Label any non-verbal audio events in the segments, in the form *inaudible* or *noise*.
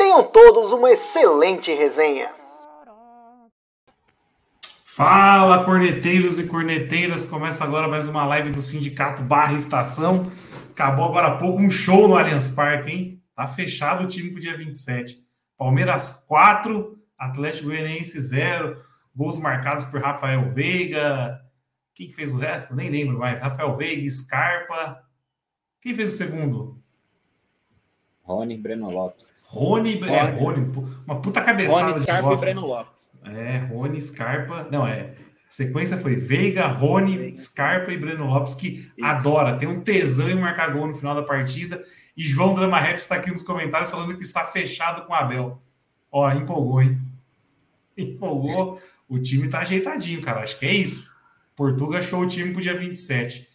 Tenham todos uma excelente resenha. Fala, corneteiros e corneteiras! Começa agora mais uma live do Sindicato Barra Estação. Acabou agora há pouco um show no Allianz Parque, hein? Tá fechado o time pro dia 27. Palmeiras 4, Atlético Goianiense 0. Gols marcados por Rafael Veiga. Quem fez o resto? Nem lembro mais. Rafael Veiga, Scarpa. Quem fez o segundo? Rony Breno Lopes. Rony, Rony. É, Rony uma puta cabeçada Rony, Scarpa e Breno Lopes. É, Rony, Scarpa. Não, é. A sequência foi Veiga, Rony, Scarpa e Breno Lopes, que Isso. adora, tem um tesão em marcar gol no final da partida. E João Drama Rap está aqui nos comentários falando que está fechado com o Abel. Ó, empolgou, hein? *laughs* Empolgou. O time tá ajeitadinho, cara. Acho que é isso. Portuga achou o time pro dia 27.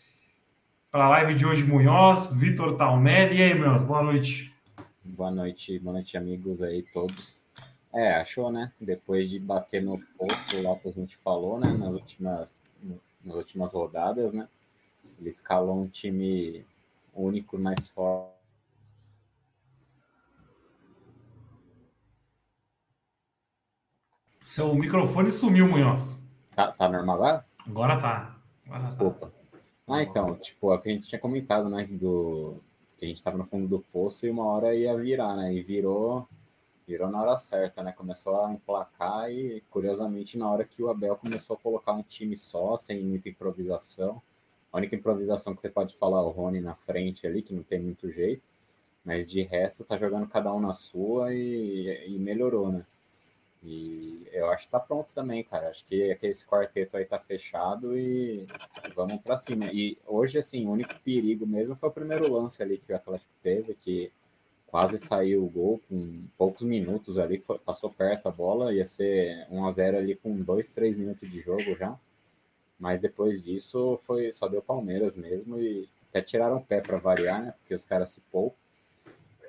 Para a live de hoje, Munhoz, Vitor Talmelli. E aí, Munhoz, boa noite. Boa noite, boa noite, amigos aí todos. É, achou, né? Depois de bater no poço lá que a gente falou, né? Nas últimas, nas últimas rodadas, né? Ele escalou um time único mais forte. Seu microfone sumiu, Munhoz. Tá, tá normal agora? Agora tá. Agora tá. Desculpa. Tá. Ah, então, tipo, é o que a gente tinha comentado, né? Do, que a gente estava no fundo do poço e uma hora ia virar, né? E virou, virou na hora certa, né? Começou a emplacar e, curiosamente, na hora que o Abel começou a colocar um time só, sem muita improvisação, a única improvisação que você pode falar é o Rony na frente ali, que não tem muito jeito, mas de resto tá jogando cada um na sua e, e melhorou, né? E eu acho que tá pronto também, cara. Acho que esse quarteto aí tá fechado e vamos para cima. E hoje, assim, o único perigo mesmo foi o primeiro lance ali que o Atlético teve, que quase saiu o gol com poucos minutos ali, passou perto a bola, ia ser 1 a 0 ali com 2, 3 minutos de jogo já. Mas depois disso foi só deu Palmeiras mesmo e até tiraram o pé para variar, né? Porque os caras se poupam.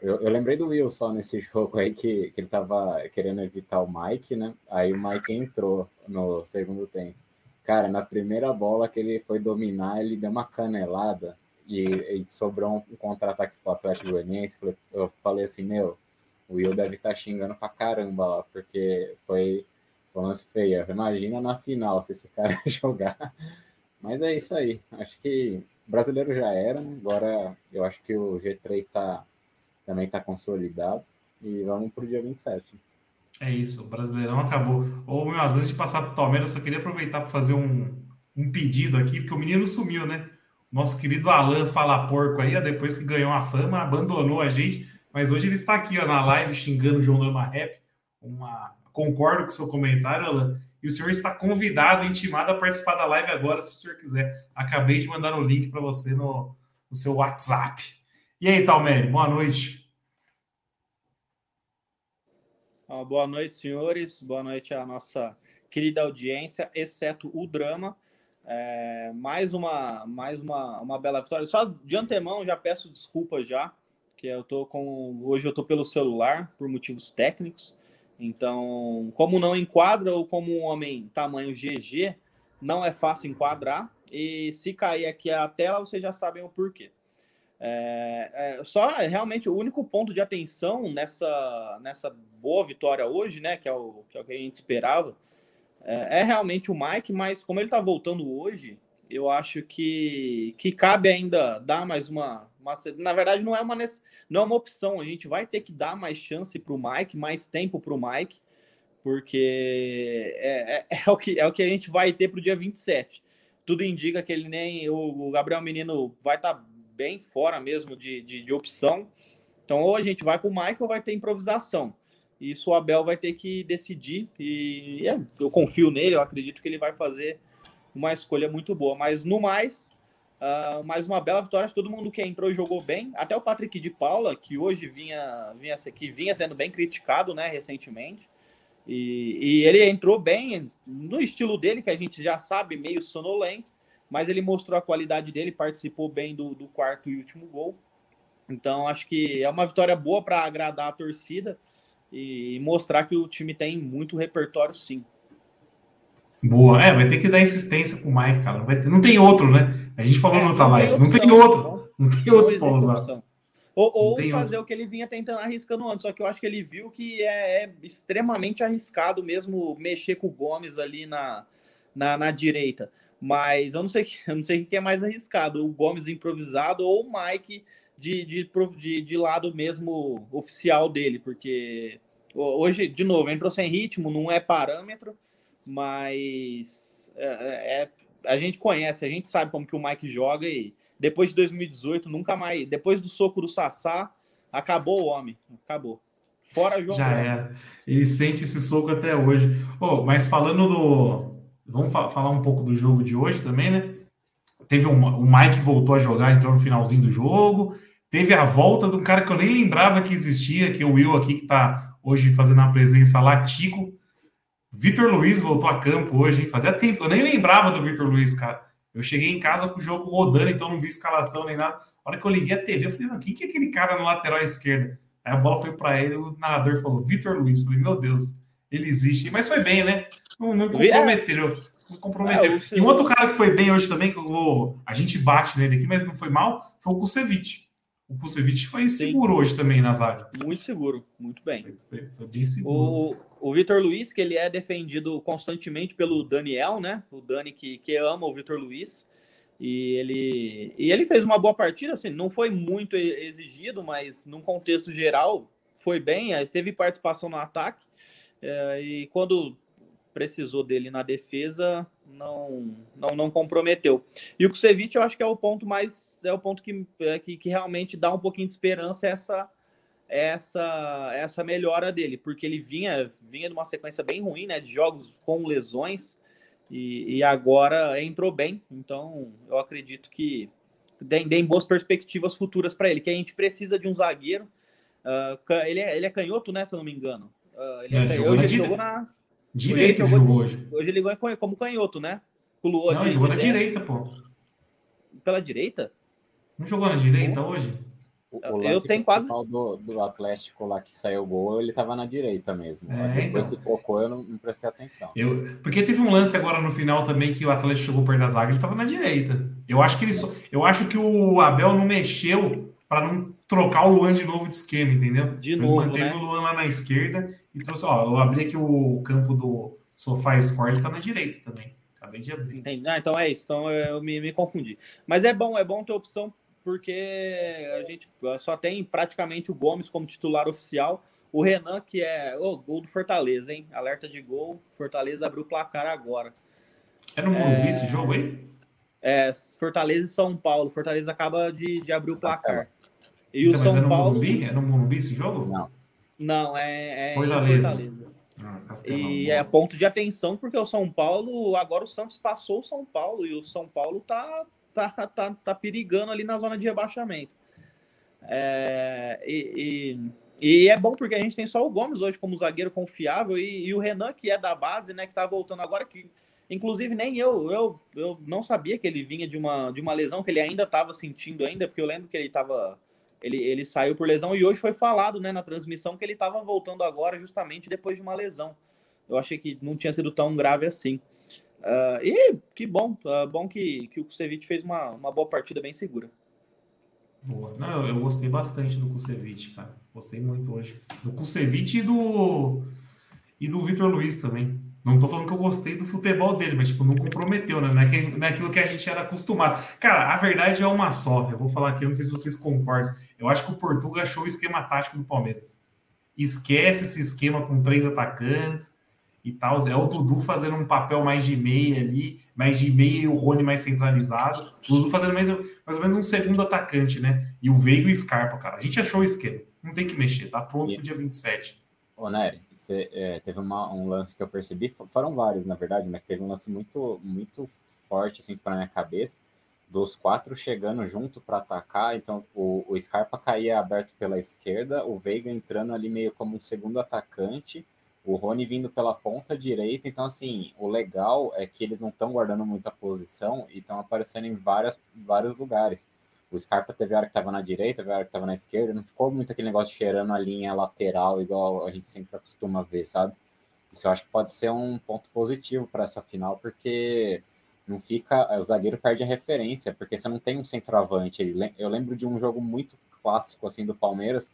Eu, eu, lembrei do Will só nesse *laughs* jogo aí que, que ele tava querendo evitar o Mike, né? Aí o Mike entrou no segundo tempo. Cara, na primeira bola que ele foi dominar, ele deu uma canelada e, e sobrou um, contra-ataque pro Atlético Goianiense. Eu falei assim, meu, o Will deve estar tá xingando pra caramba lá, porque foi, foi um lance feio. Imagina na final se esse *laughs* cara jogar. Mas é isso aí. Acho que brasileiro já era, né? agora eu acho que o G3 está também está consolidado. E vamos para o dia 27. É isso, o Brasileirão acabou. Ô, meu, vezes de passar para o Palmeiras, eu só queria aproveitar para fazer um, um pedido aqui, porque o menino sumiu, né? Nosso querido Alan Fala Porco aí, depois que ganhou a fama, abandonou a gente, mas hoje ele está aqui ó, na live xingando o João Lama Rap. Uma... Concordo com o seu comentário, Alan. E o senhor está convidado, intimado a participar da live agora, se o senhor quiser. Acabei de mandar o link para você no, no seu WhatsApp. E aí, Talmere, boa noite. Ah, boa noite, senhores. Boa noite à nossa querida audiência, exceto o drama. É, mais uma mais uma, uma bela vitória. Só de antemão já peço desculpas já, que eu tô com hoje eu tô pelo celular por motivos técnicos. Então, como não enquadra ou como um homem tamanho GG, não é fácil enquadrar. E se cair aqui a tela, vocês já sabem o porquê. É, é, só realmente o único ponto de atenção nessa, nessa boa vitória hoje, né? Que é o que, é o que a gente esperava, é, é realmente o Mike, mas como ele tá voltando hoje, eu acho que, que cabe ainda dar mais uma, uma. Na verdade, não é uma, não é uma opção. A gente vai ter que dar mais chance para o Mike, mais tempo para o Mike, porque é, é, *laughs* é, o que, é o que a gente vai ter para o dia 27. Tudo indica que ele nem. O, o Gabriel Menino vai estar tá bem fora mesmo de, de, de opção. Então, ou a gente vai com o Michael vai ter improvisação. Isso o Abel vai ter que decidir. E, e é, eu confio nele, eu acredito que ele vai fazer uma escolha muito boa. Mas no mais, uh, mais uma bela vitória. Todo mundo que entrou jogou bem. Até o Patrick de Paula, que hoje vinha, vinha, que vinha sendo bem criticado né, recentemente. E, e, ele entrou bem no estilo dele, que a gente já sabe, meio sonolento, mas ele mostrou a qualidade dele, participou bem do, do quarto e último gol. Então, acho que é uma vitória boa para agradar a torcida e mostrar que o time tem muito repertório, sim. Boa. É, vai ter que dar insistência com o Mike, cara. Não, ter, não tem outro, né? A gente falou é, no outra live. Não tem outro. Não tem outro para usar. Ou, ou fazer outro. o que ele vinha tentando arriscando antes. Só que eu acho que ele viu que é, é extremamente arriscado mesmo mexer com o Gomes ali na, na, na, direita. Mas eu não sei *laughs* eu não sei o que é mais arriscado, o Gomes improvisado ou o Mike de, de, de, de lado mesmo oficial dele, porque hoje, de novo, entrou sem ritmo, não é parâmetro, mas é, é, é, a gente conhece, a gente sabe como que o Mike joga e depois de 2018, nunca mais. Depois do soco do Sassá, acabou o homem. Acabou. Fora João. Já era. Ele sente esse soco até hoje. Oh, mas falando do. Vamos fa falar um pouco do jogo de hoje também, né? Teve um, o Mike voltou a jogar, entrou no finalzinho do jogo. Teve a volta um cara que eu nem lembrava que existia, que é o Will aqui, que está hoje fazendo a presença latico. Vitor Luiz voltou a campo hoje, hein? Fazia tempo, eu nem lembrava do Vitor Luiz, cara. Eu cheguei em casa com o jogo rodando, então não vi escalação nem nada. A hora que eu liguei a TV, eu falei, não, quem que é aquele cara no lateral esquerdo? Aí a bola foi para ele, o narrador falou, Vitor Luiz. Eu falei, meu Deus, ele existe. Mas foi bem, né? Não, não comprometeu. Não comprometeu. É, e um outro cara que foi bem hoje também, que vou. A gente bate nele aqui, mas não foi mal, foi o Kusevich. O Kusevich foi Sim. seguro hoje também na zaga. Muito seguro, muito bem. Foi, foi, foi bem seguro. O, o Vitor Luiz, que ele é defendido constantemente pelo Daniel, né? O Dani que, que ama o Vitor Luiz. E ele, e ele fez uma boa partida, assim, não foi muito exigido, mas num contexto geral foi bem, teve participação no ataque. É, e quando precisou dele na defesa, não, não, não comprometeu. E o Kusevich, eu acho que é o ponto mais, é o ponto que, é, que, que realmente dá um pouquinho de esperança essa essa essa melhora dele, porque ele vinha vinha de uma sequência bem ruim, né, de jogos com lesões e, e agora entrou bem. Então, eu acredito que tem, tem boas perspectivas futuras para ele, que a gente precisa de um zagueiro. Uh, ele, é, ele é canhoto, né, se eu não me engano. Uh, ele é, é canhoto, ele jogou na Direita ele jogou, hoje. Hoje ele jogou como canhoto, né? Pulou não, ele jogou na direita, pô. Pela direita? Não jogou na direita hoje? O, o eu tenho quase. Do, do Atlético lá que saiu o gol, ele tava na direita mesmo. É, Depois então... se trocou, eu não, não, prestei atenção. Eu, porque teve um lance agora no final também que o Atlético chegou perto da zaga, ele tava na direita. Eu acho que ele só, eu acho que o Abel não mexeu para não trocar o Luan de novo de esquema, entendeu? De novo, manteve né? o Luan lá na esquerda e trouxe, ó, eu abri aqui o campo do Sofá Score, ele tá na direita também. Acabei de abrir. Entendi. Ah, então é isso. Então eu me, me confundi. Mas é bom, é bom ter opção porque a gente só tem praticamente o Gomes como titular oficial. O Renan, que é o oh, gol do Fortaleza, hein? Alerta de gol. Fortaleza abriu o placar agora. É no Morumbi é... esse jogo aí? É, Fortaleza e São Paulo. Fortaleza acaba de, de abrir o placar. E então, o São é no Paulo. Morumbi? É no Morumbi esse jogo? Não. Não, é, é Fortaleza. Fortaleza. Ah, e é ponto de atenção, porque o São Paulo, agora o Santos passou o São Paulo e o São Paulo tá, tá, tá, tá perigando ali na zona de rebaixamento. É, e, e, e, é bom porque a gente tem só o Gomes hoje como zagueiro confiável e, e, o Renan, que é da base, né, que tá voltando agora, que inclusive nem eu, eu, eu não sabia que ele vinha de uma, de uma lesão que ele ainda estava sentindo ainda, porque eu lembro que ele estava ele, ele saiu por lesão e hoje foi falado né, na transmissão que ele estava voltando agora justamente depois de uma lesão. Eu achei que não tinha sido tão grave assim. Uh, e que bom, uh, bom que, que o Kusevich fez uma, uma boa partida bem segura. Boa. Não, eu gostei bastante do Kusevich, cara. Gostei muito hoje. Do Kusevich e do, e do Vitor Luiz também. Não tô falando que eu gostei do futebol dele, mas tipo, não comprometeu, né? Não é, que, não é aquilo que a gente era acostumado. Cara, a verdade é uma só. Eu vou falar aqui, eu não sei se vocês concordam. Eu acho que o Portugal achou o esquema tático do Palmeiras. Esquece esse esquema com três atacantes e tal. É o Dudu fazendo um papel mais de meia ali, mais de meia e o Rony mais centralizado. O Dudu fazendo mais, mais ou menos um segundo atacante, né? E o Veiga e o Scarpa, cara. A gente achou o esquema. Não tem que mexer, tá pronto pro dia 27. Ô, Nery, você, é, teve uma, um lance que eu percebi, foram vários, na verdade, mas teve um lance muito, muito forte, assim, para minha cabeça, dos quatro chegando junto para atacar, então o, o Scarpa caía aberto pela esquerda, o Veiga entrando ali meio como um segundo atacante, o Rony vindo pela ponta direita, então assim, o legal é que eles não estão guardando muita posição e estão aparecendo em várias, vários lugares. O Scarpa teve hora que estava na direita, teve hora que estava na esquerda, não ficou muito aquele negócio cheirando a linha lateral, igual a gente sempre acostuma ver, sabe? Isso eu acho que pode ser um ponto positivo para essa final, porque não fica. O zagueiro perde a referência, porque você não tem um centroavante. Eu lembro de um jogo muito clássico assim do Palmeiras,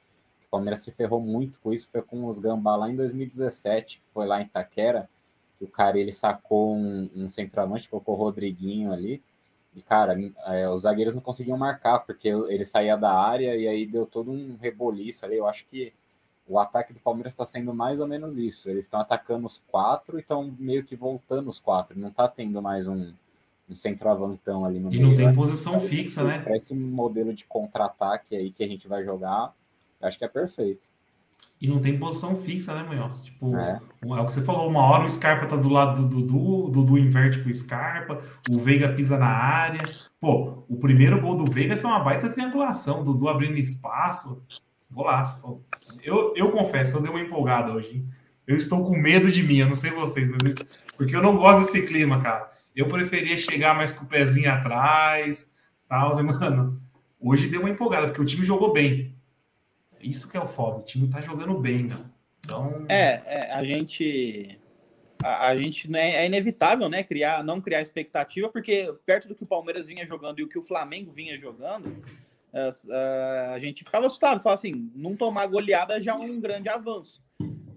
o Palmeiras se ferrou muito com isso, foi com os Gambá lá em 2017, que foi lá em Taquera, que o cara ele sacou um, um centroavante, colocou o Rodriguinho ali, e cara, é, os zagueiros não conseguiam marcar, porque ele saía da área e aí deu todo um reboliço ali. Eu acho que o ataque do Palmeiras está sendo mais ou menos isso. Eles estão atacando os quatro e estão meio que voltando os quatro. Não está tendo mais um, um centroavantão ali no e meio. E não tem posição fixa, né? Para esse modelo de contra-ataque aí que a gente vai jogar, acho que é perfeito. E não tem posição fixa, né, Munhoz? Tipo, é. é. o que você falou, uma hora o Scarpa tá do lado do Dudu, o Dudu inverte com o Scarpa, o Veiga pisa na área. Pô, o primeiro gol do Veiga foi uma baita triangulação, o Dudu abrindo espaço. Golaço. Pô. Eu, eu confesso, eu dei uma empolgada hoje. Hein? Eu estou com medo de mim, eu não sei vocês, mas eu, porque eu não gosto desse clima, cara. Eu preferia chegar mais com o pezinho atrás, tal, mano. Hoje deu uma empolgada, porque o time jogou bem. Isso que é o foda. O time tá jogando bem, né? Então. É, é a gente. A, a gente né, é inevitável, né? Criar, não criar expectativa, porque perto do que o Palmeiras vinha jogando e o que o Flamengo vinha jogando, a, a, gente ficava assustado, falava assim, não tomar goleada já é um grande avanço.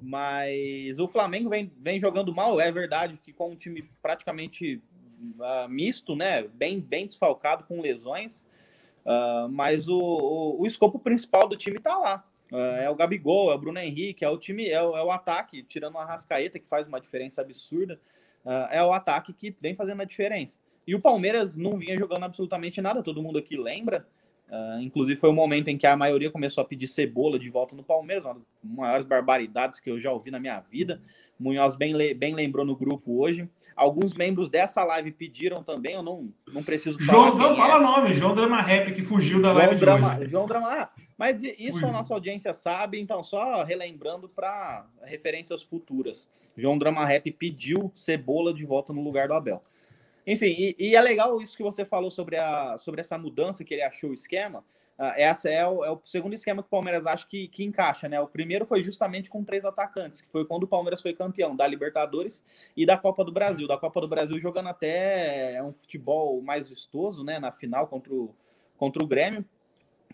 Mas o Flamengo vem, vem jogando mal, é verdade que com um time praticamente uh, misto, né? Bem, bem desfalcado, com lesões. Uh, mas o, o, o, escopo principal do time está lá. Uh, é o Gabigol, é o Bruno Henrique, é o time, é o, é o ataque, tirando o Arrascaeta, que faz uma diferença absurda, uh, é o ataque que vem fazendo a diferença. E o Palmeiras não vinha jogando absolutamente nada, todo mundo aqui lembra. Uh, inclusive foi o um momento em que a maioria começou a pedir cebola de volta no Palmeiras, uma das maiores barbaridades que eu já ouvi na minha vida. Munhoz bem, bem lembrou no grupo hoje. Alguns membros dessa live pediram também, eu não, não preciso falar. João, não, fala é. nome, João Drama Rap, que fugiu da João live Drama, de hoje. João Drama, ah, mas isso fugiu. a nossa audiência sabe, então só relembrando para referências futuras. João Drama Rap pediu cebola de volta no lugar do Abel. Enfim, e, e, é legal isso que você falou sobre, a, sobre essa mudança que ele achou o esquema. Uh, essa é o, é o, segundo esquema que o Palmeiras acha que, que encaixa, né? O primeiro foi justamente com três atacantes, que foi quando o Palmeiras foi campeão da Libertadores e da Copa do Brasil. Da Copa do Brasil jogando até um futebol mais vistoso, né? Na final contra o, contra o Grêmio,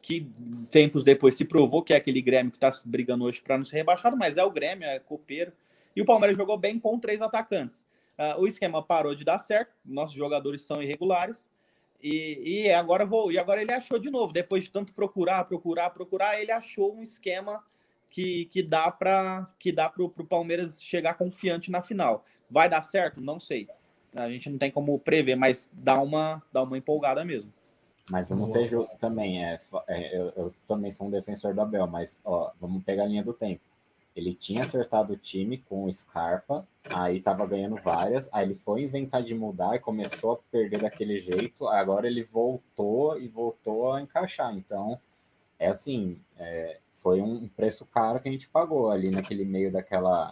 que tempos depois se provou que é aquele Grêmio que está brigando hoje para não ser rebaixado, mas é o Grêmio, é copeiro. E o Palmeiras jogou bem com três atacantes. Uh, o esquema parou de dar certo, nossos jogadores são irregulares. E, e, agora vou, e agora ele achou de novo, depois de tanto procurar, procurar, procurar, ele achou um esquema que, que dá para que dá para o Palmeiras chegar confiante na final. Vai dar certo? Não sei. A gente não tem como prever, mas dá uma, dá uma empolgada mesmo. Mas vamos Boa. ser justos também. É, é eu, eu, também sou um defensor do Abel, mas ó, vamos pegar a linha do tempo. Ele tinha acertado o time com o Scarpa, aí tava ganhando várias, aí ele foi inventar de mudar e começou a perder daquele jeito, agora ele voltou e voltou a encaixar. Então, é assim, é, foi um preço caro que a gente pagou ali naquele meio daquela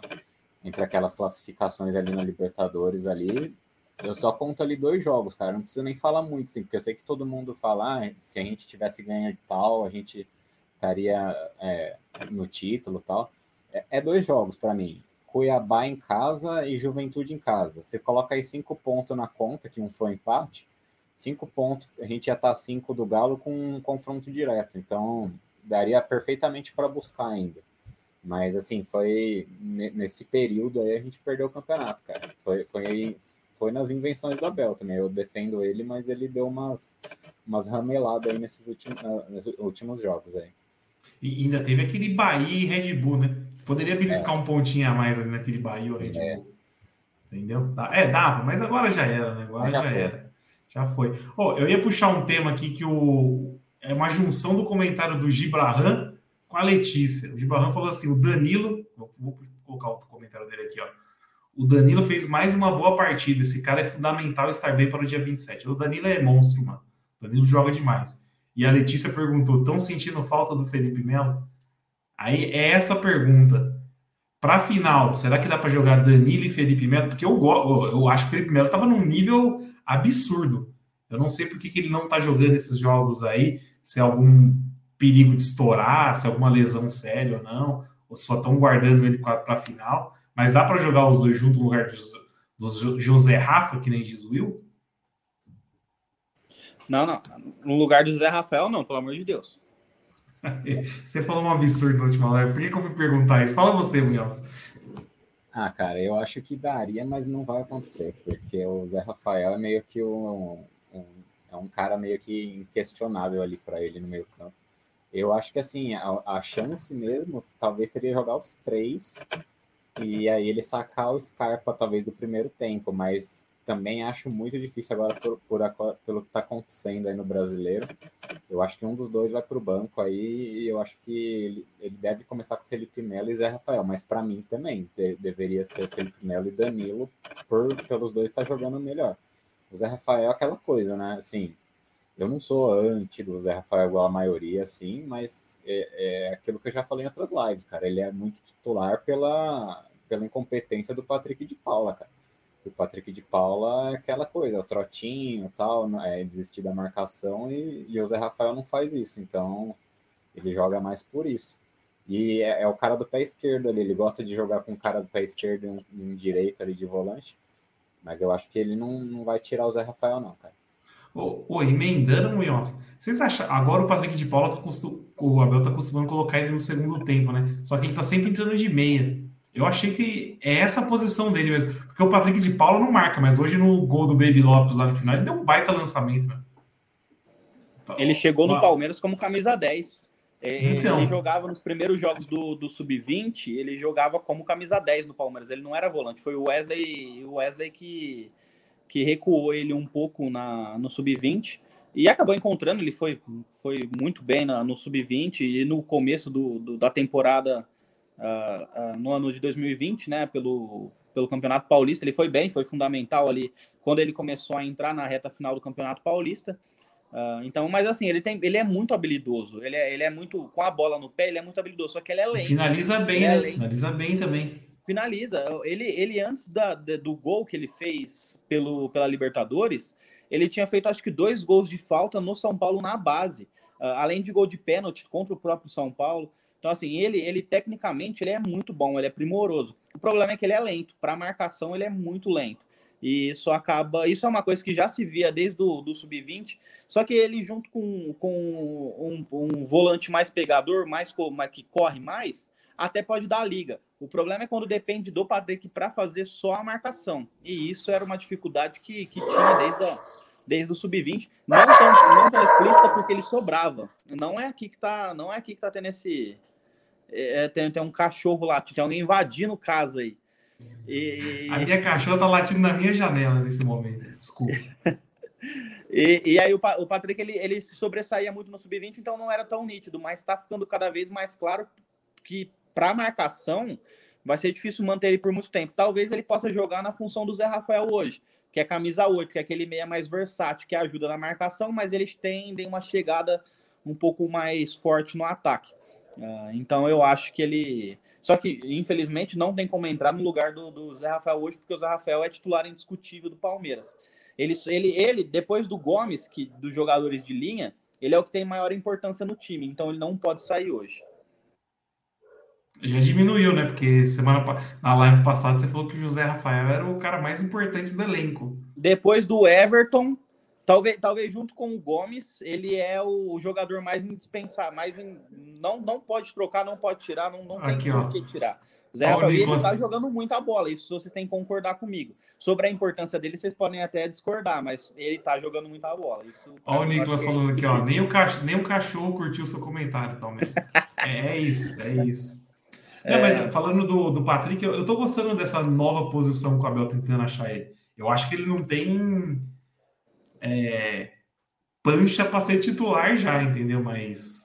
entre aquelas classificações ali na Libertadores ali. Eu só conto ali dois jogos, cara. Não precisa nem falar muito, assim, porque eu sei que todo mundo fala, ah, se a gente tivesse ganho tal, a gente estaria é, no título tal. É, é dois jogos para mim. Cuiabá em casa e Juventude em casa. Você coloca aí cinco pontos na conta, que um foi empate, cinco pontos, a gente já tá cinco do Galo com um confronto direto. Então, daria perfeitamente para buscar ainda. Mas, assim, foi nesse período aí a gente perdeu o campeonato, cara. Foi, foi, foi nas invenções do Abel também. Eu defendo ele, mas ele deu umas, umas rameladas aí nesses últimos, nesses últimos jogos aí. E ainda teve aquele Bahia e Red Bull, né? Poderia beliscar é. um pontinho a mais ali naquele Bahia Red Bull. É. Entendeu? É, dava, mas agora já era, né? Agora já, já era. Já foi. Oh, eu ia puxar um tema aqui que o... é uma junção do comentário do Gibrahan com a Letícia. O Gibrahan falou assim: o Danilo. Vou colocar o comentário dele aqui, ó. O Danilo fez mais uma boa partida. Esse cara é fundamental estar bem para o dia 27. O Danilo é monstro, mano. O Danilo joga demais. E a Letícia perguntou: estão sentindo falta do Felipe Melo? Aí é essa pergunta. Para final, será que dá para jogar Danilo e Felipe Melo? Porque eu, eu acho que o Felipe Melo estava num nível absurdo. Eu não sei por que, que ele não está jogando esses jogos aí, se é algum perigo de estourar, se é alguma lesão séria ou não, ou só estão guardando ele para final. Mas dá para jogar os dois juntos no lugar do José Rafa, que nem diz o Will? Não, não. No lugar do José Rafael, não, pelo amor de Deus. *laughs* Você falou um absurdo na última live. Por que, que eu fui perguntar isso? Fala você, Munhoz. Ah, cara, eu acho que daria, mas não vai acontecer, porque o Zé Rafael é meio que um, um é um cara meio que inquestionável ali para ele no meio campo. Eu acho que assim, a, a, chance mesmo talvez seria jogar os três e aí ele sacar o Scarpa talvez do primeiro tempo, mas também acho muito difícil agora por, por pelo que está acontecendo aí no brasileiro. Eu acho que um dos dois vai para o banco aí e eu acho que ele, ele, deve começar com Felipe Melo e Zé Rafael, mas para mim também de, deveria ser Felipe Melo e Danilo por pelos dois estar tá jogando melhor. O Zé Rafael é aquela coisa, né? Assim, eu não sou anti do Zé Rafael igual a maioria, assim, mas é, é aquilo que eu já falei em outras lives, cara. Ele é muito titular pela, pela incompetência do Patrick de Paula, cara o Patrick de Paula é aquela coisa, é o trotinho tal, é desistir da marcação e, e o Zé Rafael não faz isso, então ele joga mais por isso. E é, é, o cara do pé esquerdo ali, ele gosta de jogar com o cara do pé esquerdo e um, um direito ali de volante, mas eu acho que ele não, não vai tirar o Zé Rafael, não, cara. Ô, ô emendando, Munhoz, vocês acham. Agora o Patrick de Paula, tá o Abel tá acostumando colocar ele no segundo tempo, né? Só que ele tá sempre entrando de meia. Eu achei que é essa a posição dele mesmo. Porque o Patrick de Paula não marca, mas hoje no gol do Baby Lopes lá no final, ele deu um baita lançamento, né? Então, ele chegou no Palmeiras como camisa 10. É, então, ele jogava nos primeiros jogos do, do Sub-20, ele jogava como camisa 10 no Palmeiras. Ele não era volante. Foi o Wesley, o Wesley que, que recuou ele um pouco na, no Sub-20 e acabou encontrando. Ele foi, foi muito bem na, no Sub-20 e no começo do, do da temporada uh, uh, no ano de 2020, né, pelo, pelo Campeonato Paulista. Ele foi bem, foi fundamental ali quando ele começou a entrar na reta final do Campeonato Paulista. Uh, então, mas assim, ele, tem, ele é muito habilidoso. Ele é, ele é muito. Com a bola no pé, ele é muito habilidoso. Só que ele é lento. Finaliza bem, é né? Finaliza bem também. Finaliza. Ele, ele antes da, do gol que ele fez pelo, pela Libertadores, ele tinha feito acho que dois gols de falta no São Paulo na base. Uh, além de gol de pênalti contra o próprio São Paulo. Então, assim, ele, ele tecnicamente ele é muito bom, ele é primoroso. O problema é que ele é lento. Para marcação, ele é muito lento. E isso acaba. Isso é uma coisa que já se via desde o do Sub-20. Só que ele, junto com, com um, um, volante mais pegador, mais que corre mais, até pode dar liga. O problema é quando depende do Patrick para fazer só a marcação. E isso era uma dificuldade que, que tinha desde a, desde o sub-20, não tão, não tão explícita porque ele sobrava. Não é aqui que tá, não é aqui que tá tendo esse, é, tem, tem um cachorro latindo, tem alguém invadindo casa aí. E... A minha cachorra tá latindo na minha janela nesse momento. Desculpa. *laughs* e, e, aí o, o Patrick ele, ele sobressaía muito no sub-20, então não era tão nítido, mas está ficando cada vez mais claro que para marcação vai ser difícil manter ele por muito tempo. Talvez ele possa jogar na função do Zé Rafael hoje, que é camisa 8, que é aquele meia mais versátil, que ajuda na marcação, mas eles tendem uma chegada um pouco mais forte no ataque. Uh, então eu acho que ele. Só que, infelizmente, não tem como entrar no lugar do, do Zé Rafael hoje, porque o Zé Rafael é titular indiscutível do Palmeiras. Ele, ele, ele, depois do Gomes, que dos jogadores de linha, ele é o que tem maior importância no time, então ele não pode sair hoje. Já diminuiu, né? Porque semana na live passada você falou que o José Rafael era o cara mais importante do elenco. Depois do Everton, Talvez, talvez junto com o Gomes, ele é o jogador mais indispensável, mais in, não, não pode trocar, não pode tirar, não, não tem por que tirar. O Zé Rafael, ele está jogando muita bola, isso vocês têm que concordar comigo. Sobre a importância dele, vocês podem até discordar, mas ele está jogando muita bola. Isso, Olha o Nicolas falando aqui, ó, nem o, cachorro, nem o cachorro curtiu o seu comentário, também. é, é isso, é isso. É, mas falando do, do Patrick, eu, eu tô gostando dessa nova posição que o Abel tá tentando achar ele. Eu acho que ele não tem é, pancha para ser titular já, entendeu? Mas,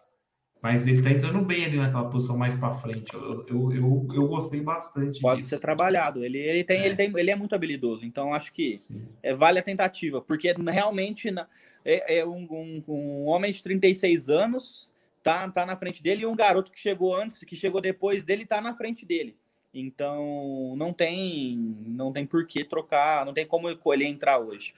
mas ele tá entrando bem ali naquela posição mais para frente. Eu, eu, eu, eu, gostei bastante. Pode disso. ser trabalhado. Ele, ele, tem, é. ele, tem, ele é muito habilidoso, então acho que é, vale a tentativa, porque realmente na, é, é um, um, um, homem de 36 anos tá, tá na frente dele e um garoto que chegou antes, que chegou depois dele, tá na frente dele. Então não tem não tem por que trocar, não tem como ele entrar hoje.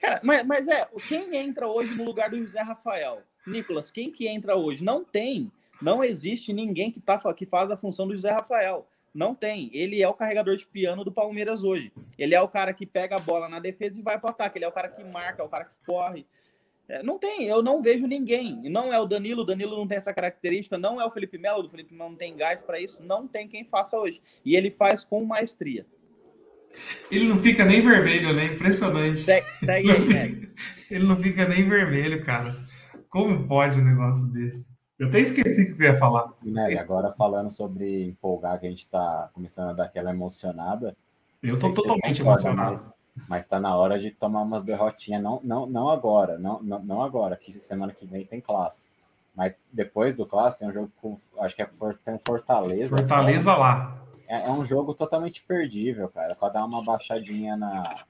Cara, mas, mas é, quem entra hoje no lugar do José Rafael? Nicolas, quem que entra hoje? Não tem. Não existe ninguém que, tá, que faz a função do José Rafael. Não tem. Ele é o carregador de piano do Palmeiras hoje. Ele é o cara que pega a bola na defesa e vai para o ataque. Ele é o cara que marca, é o cara que corre. É, não tem, eu não vejo ninguém. Não é o Danilo, o Danilo não tem essa característica. Não é o Felipe Melo, o Felipe Melo não tem gás para isso. Não tem quem faça hoje. E ele faz com maestria. Ele não fica nem vermelho, né? Impressionante. Segue, segue ele, não fica, ele não fica nem vermelho, cara. Como pode um negócio desse? Eu até esqueci o que eu ia falar. Né, e agora falando sobre empolgar, que a gente está começando a dar aquela emocionada. Eu estou totalmente emocionado. Mas, mas tá na hora de tomar umas derrotinhas, não, não, não agora, não, não, não agora, que semana que vem tem clássico. Mas depois do clássico tem um jogo com, acho que é tem um Fortaleza. Fortaleza lá. É, é, um jogo totalmente perdível, cara. Para dar uma baixadinha na,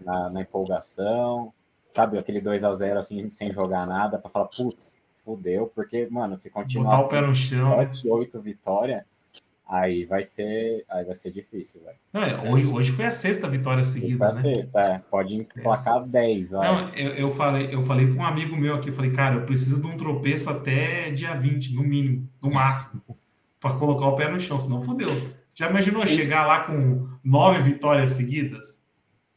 na, na empolgação, sabe? Aquele 2 a 0 assim, sem jogar nada, para falar, putz, fudeu, porque, mano, se continuar Botar o pé no chão. 7, 8 vitória, aí vai ser, aí vai ser difícil, velho. É, hoje, hoje foi a sexta vitória seguida, foi a né? sexta, é. Pode emplacar é. 10, vai. Não, eu, eu falei, eu falei para um amigo meu aqui, falei, cara, eu preciso de um tropeço até dia 20, no mínimo, no máximo, para colocar o pé no chão, senão fudeu. Já imaginou chegar lá com nove vitórias seguidas?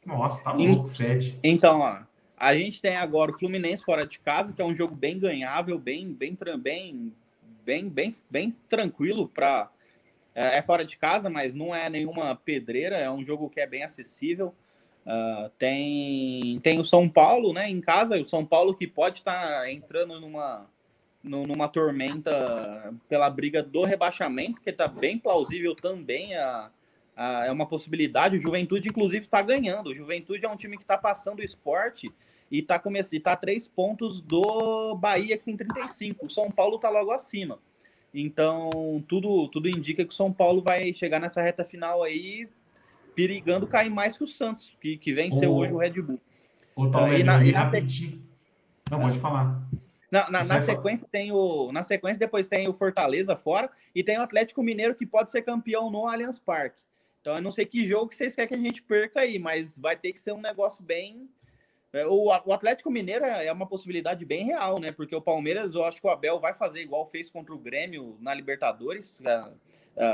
Nossa, tá louco, Fred. Então, ó, a gente tem agora o Fluminense fora de casa, que é um jogo bem ganhável, bem, bem, bem, bem, bem, bem tranquilo para é, é, fora de casa, mas não é nenhuma pedreira, é um jogo que é bem acessível. Uh, tem, tem o São Paulo, né, em casa, o São Paulo que pode estar tá entrando numa numa tormenta pela briga do rebaixamento, que está bem plausível também a, a, é uma possibilidade. O Juventude, inclusive, está ganhando. O Juventude é um time que está passando o esporte e está começando, tá a três pontos do Bahia, que tem 35. O São Paulo está logo acima. Então, tudo, tudo indica que o São Paulo vai chegar nessa reta final aí, perigando cair mais que o Santos, que, que venceu hoje o Red Bull. O então, e na, e na Não, pode falar. Na, na, na sequência tem o. Na sequência, depois tem o Fortaleza fora e tem o Atlético Mineiro que pode ser campeão no Allianz Parque. Então eu não sei que jogo que vocês querem que a gente perca aí, mas vai ter que ser um negócio bem. É, o, o Atlético Mineiro é, é uma possibilidade bem real, né? Porque o Palmeiras, eu acho que o Abel vai fazer igual fez contra o Grêmio na Libertadores, na,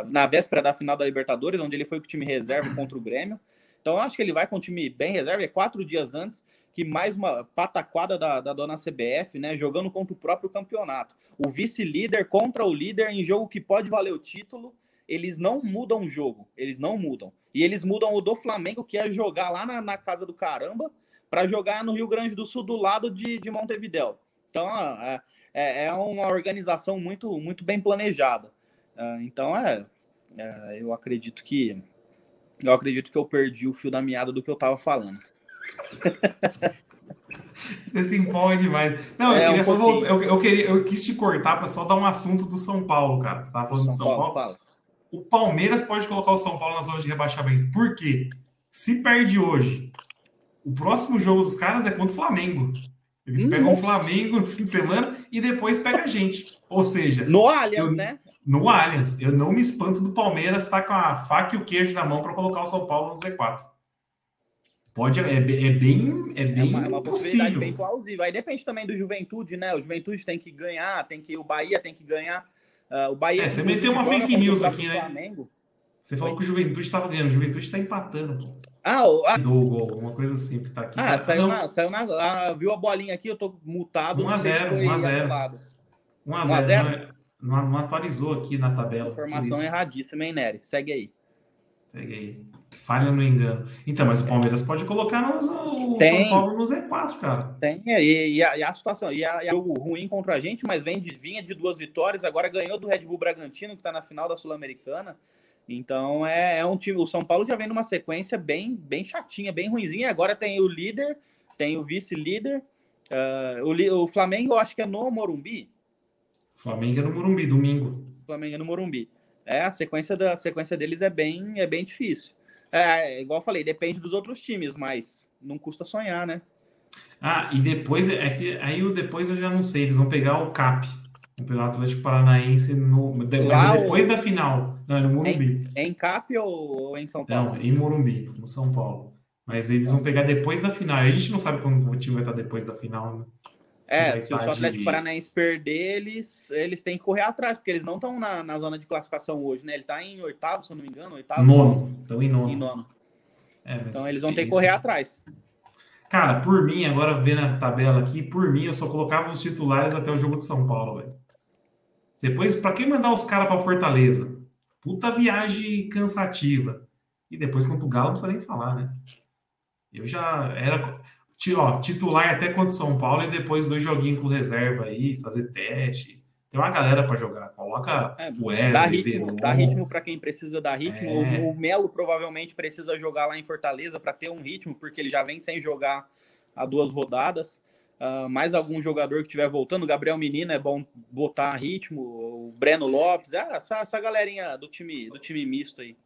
na véspera da final da Libertadores, onde ele foi com o time reserva contra o Grêmio. Então eu acho que ele vai com o time bem reserva, é quatro dias antes que mais uma pataquada da, da dona CBF, né? Jogando contra o próprio campeonato. O vice-líder contra o líder em jogo que pode valer o título. Eles não mudam o jogo, eles não mudam. E eles mudam o do Flamengo, que é jogar lá na, na casa do caramba, para jogar no Rio Grande do Sul, do lado de, de Montevidéu. Então, é, é, é uma organização muito, muito bem planejada. É, então, é, é, eu acredito que eu acredito que eu perdi o fio da meada do que eu estava falando. Você se empolga demais. Não, eu, é, queria um só voltar, eu, eu, queria, eu quis te cortar para só dar um assunto do São Paulo, cara. Você estava falando São do São Paulo. Paulo. O Palmeiras pode colocar o São Paulo na zona de rebaixamento. Por quê? Se perde hoje, o próximo jogo dos caras é contra o Flamengo. Eles hum, pegam o Flamengo no fim de semana e depois pega a gente. Ou seja, no Allianz, eu, né? No Allianz. Eu não me espanto do Palmeiras estar tá com a faca e o queijo na mão para colocar o São Paulo no Z4. Pode, é, é bem, é bem é uma, é uma possibilidade bem plausível. Aí depende também do Juventude, né? O Juventude tem que ganhar, tem que o Bahia tem que ganhar. Uh, o Bahia. É, você meteu uma fake news aqui, né? Flamengo. Você falou que o Juventude estava ganhando, o Juventude está empatando. Pô. Ah, o, ah, do gol, uma coisa assim que tá aqui. Ah, saiu, na, saiu na. Ah, viu a bolinha aqui, eu tô mutado. 1x0, 1x0. 1x0. Não, não atualizou aqui na tabela. Informação erradíssima, hein, Nery? Segue aí. Segue aí. Falha no engano. Então, mas o Palmeiras pode colocar no, o tem, São Paulo no Z4, cara. Tem, e, e, a, e a, situação, e a, e a jogo ruim contra a gente, mas vem de, vinha de duas vitórias, agora ganhou do Red Bull Bragantino, que está na final da Sul-Americana. Então é, é, um time. O São Paulo já vem numa sequência bem, bem chatinha, bem ruimzinha. Agora tem o líder, tem o vice-líder. Uh, o, o Flamengo, eu acho que é no Morumbi. Flamengo é no Morumbi, domingo. Flamengo é no Morumbi. É, a sequência, da, a sequência deles é bem, é bem difícil. É, é, igual eu falei, depende dos outros times, mas não custa sonhar, né? Ah, e depois, é que aí o depois eu já não sei, eles vão pegar o CAP. pelo Atlético Paranaense no, mas é depois da final. Não, é no Morumbi. É em, Cap ou, em São Paulo? Não, em Morumbi, no São Paulo. Mas eles vão pegar depois da final. A gente não sabe quando o time vai estar depois da final, né? É, se o Atlético de... Paranaense perder, eles, eles têm que correr atrás, porque eles não estão na, na zona de classificação hoje, né? Ele está em oitavo, se eu não me engano, oitavo. Nono, estão em nono. Em nono. É, então eles vão ter que correr atrás. Cara, por mim, agora vendo a tabela aqui, por mim, eu só colocava os titulares até o jogo de São Paulo, velho. Depois, para quem mandar os caras para Fortaleza? Puta viagem cansativa. E depois contra o Galo, não precisa nem falar, né? Eu já era ó, titular até contra o São Paulo e depois dois joguinhos com reserva aí, fazer teste. Tem uma galera para jogar. Coloca é, o Wesley, dá ritmo, dá ritmo para quem precisa dar ritmo. É. O, o Melo provavelmente precisa jogar lá em Fortaleza para ter um ritmo, porque ele já vem sem jogar há duas rodadas. Uh, mais algum jogador que estiver voltando, o Gabriel Menino é bom botar ritmo, o Breno Lopes, ah, essa, essa galerinha do time, do time misto aí.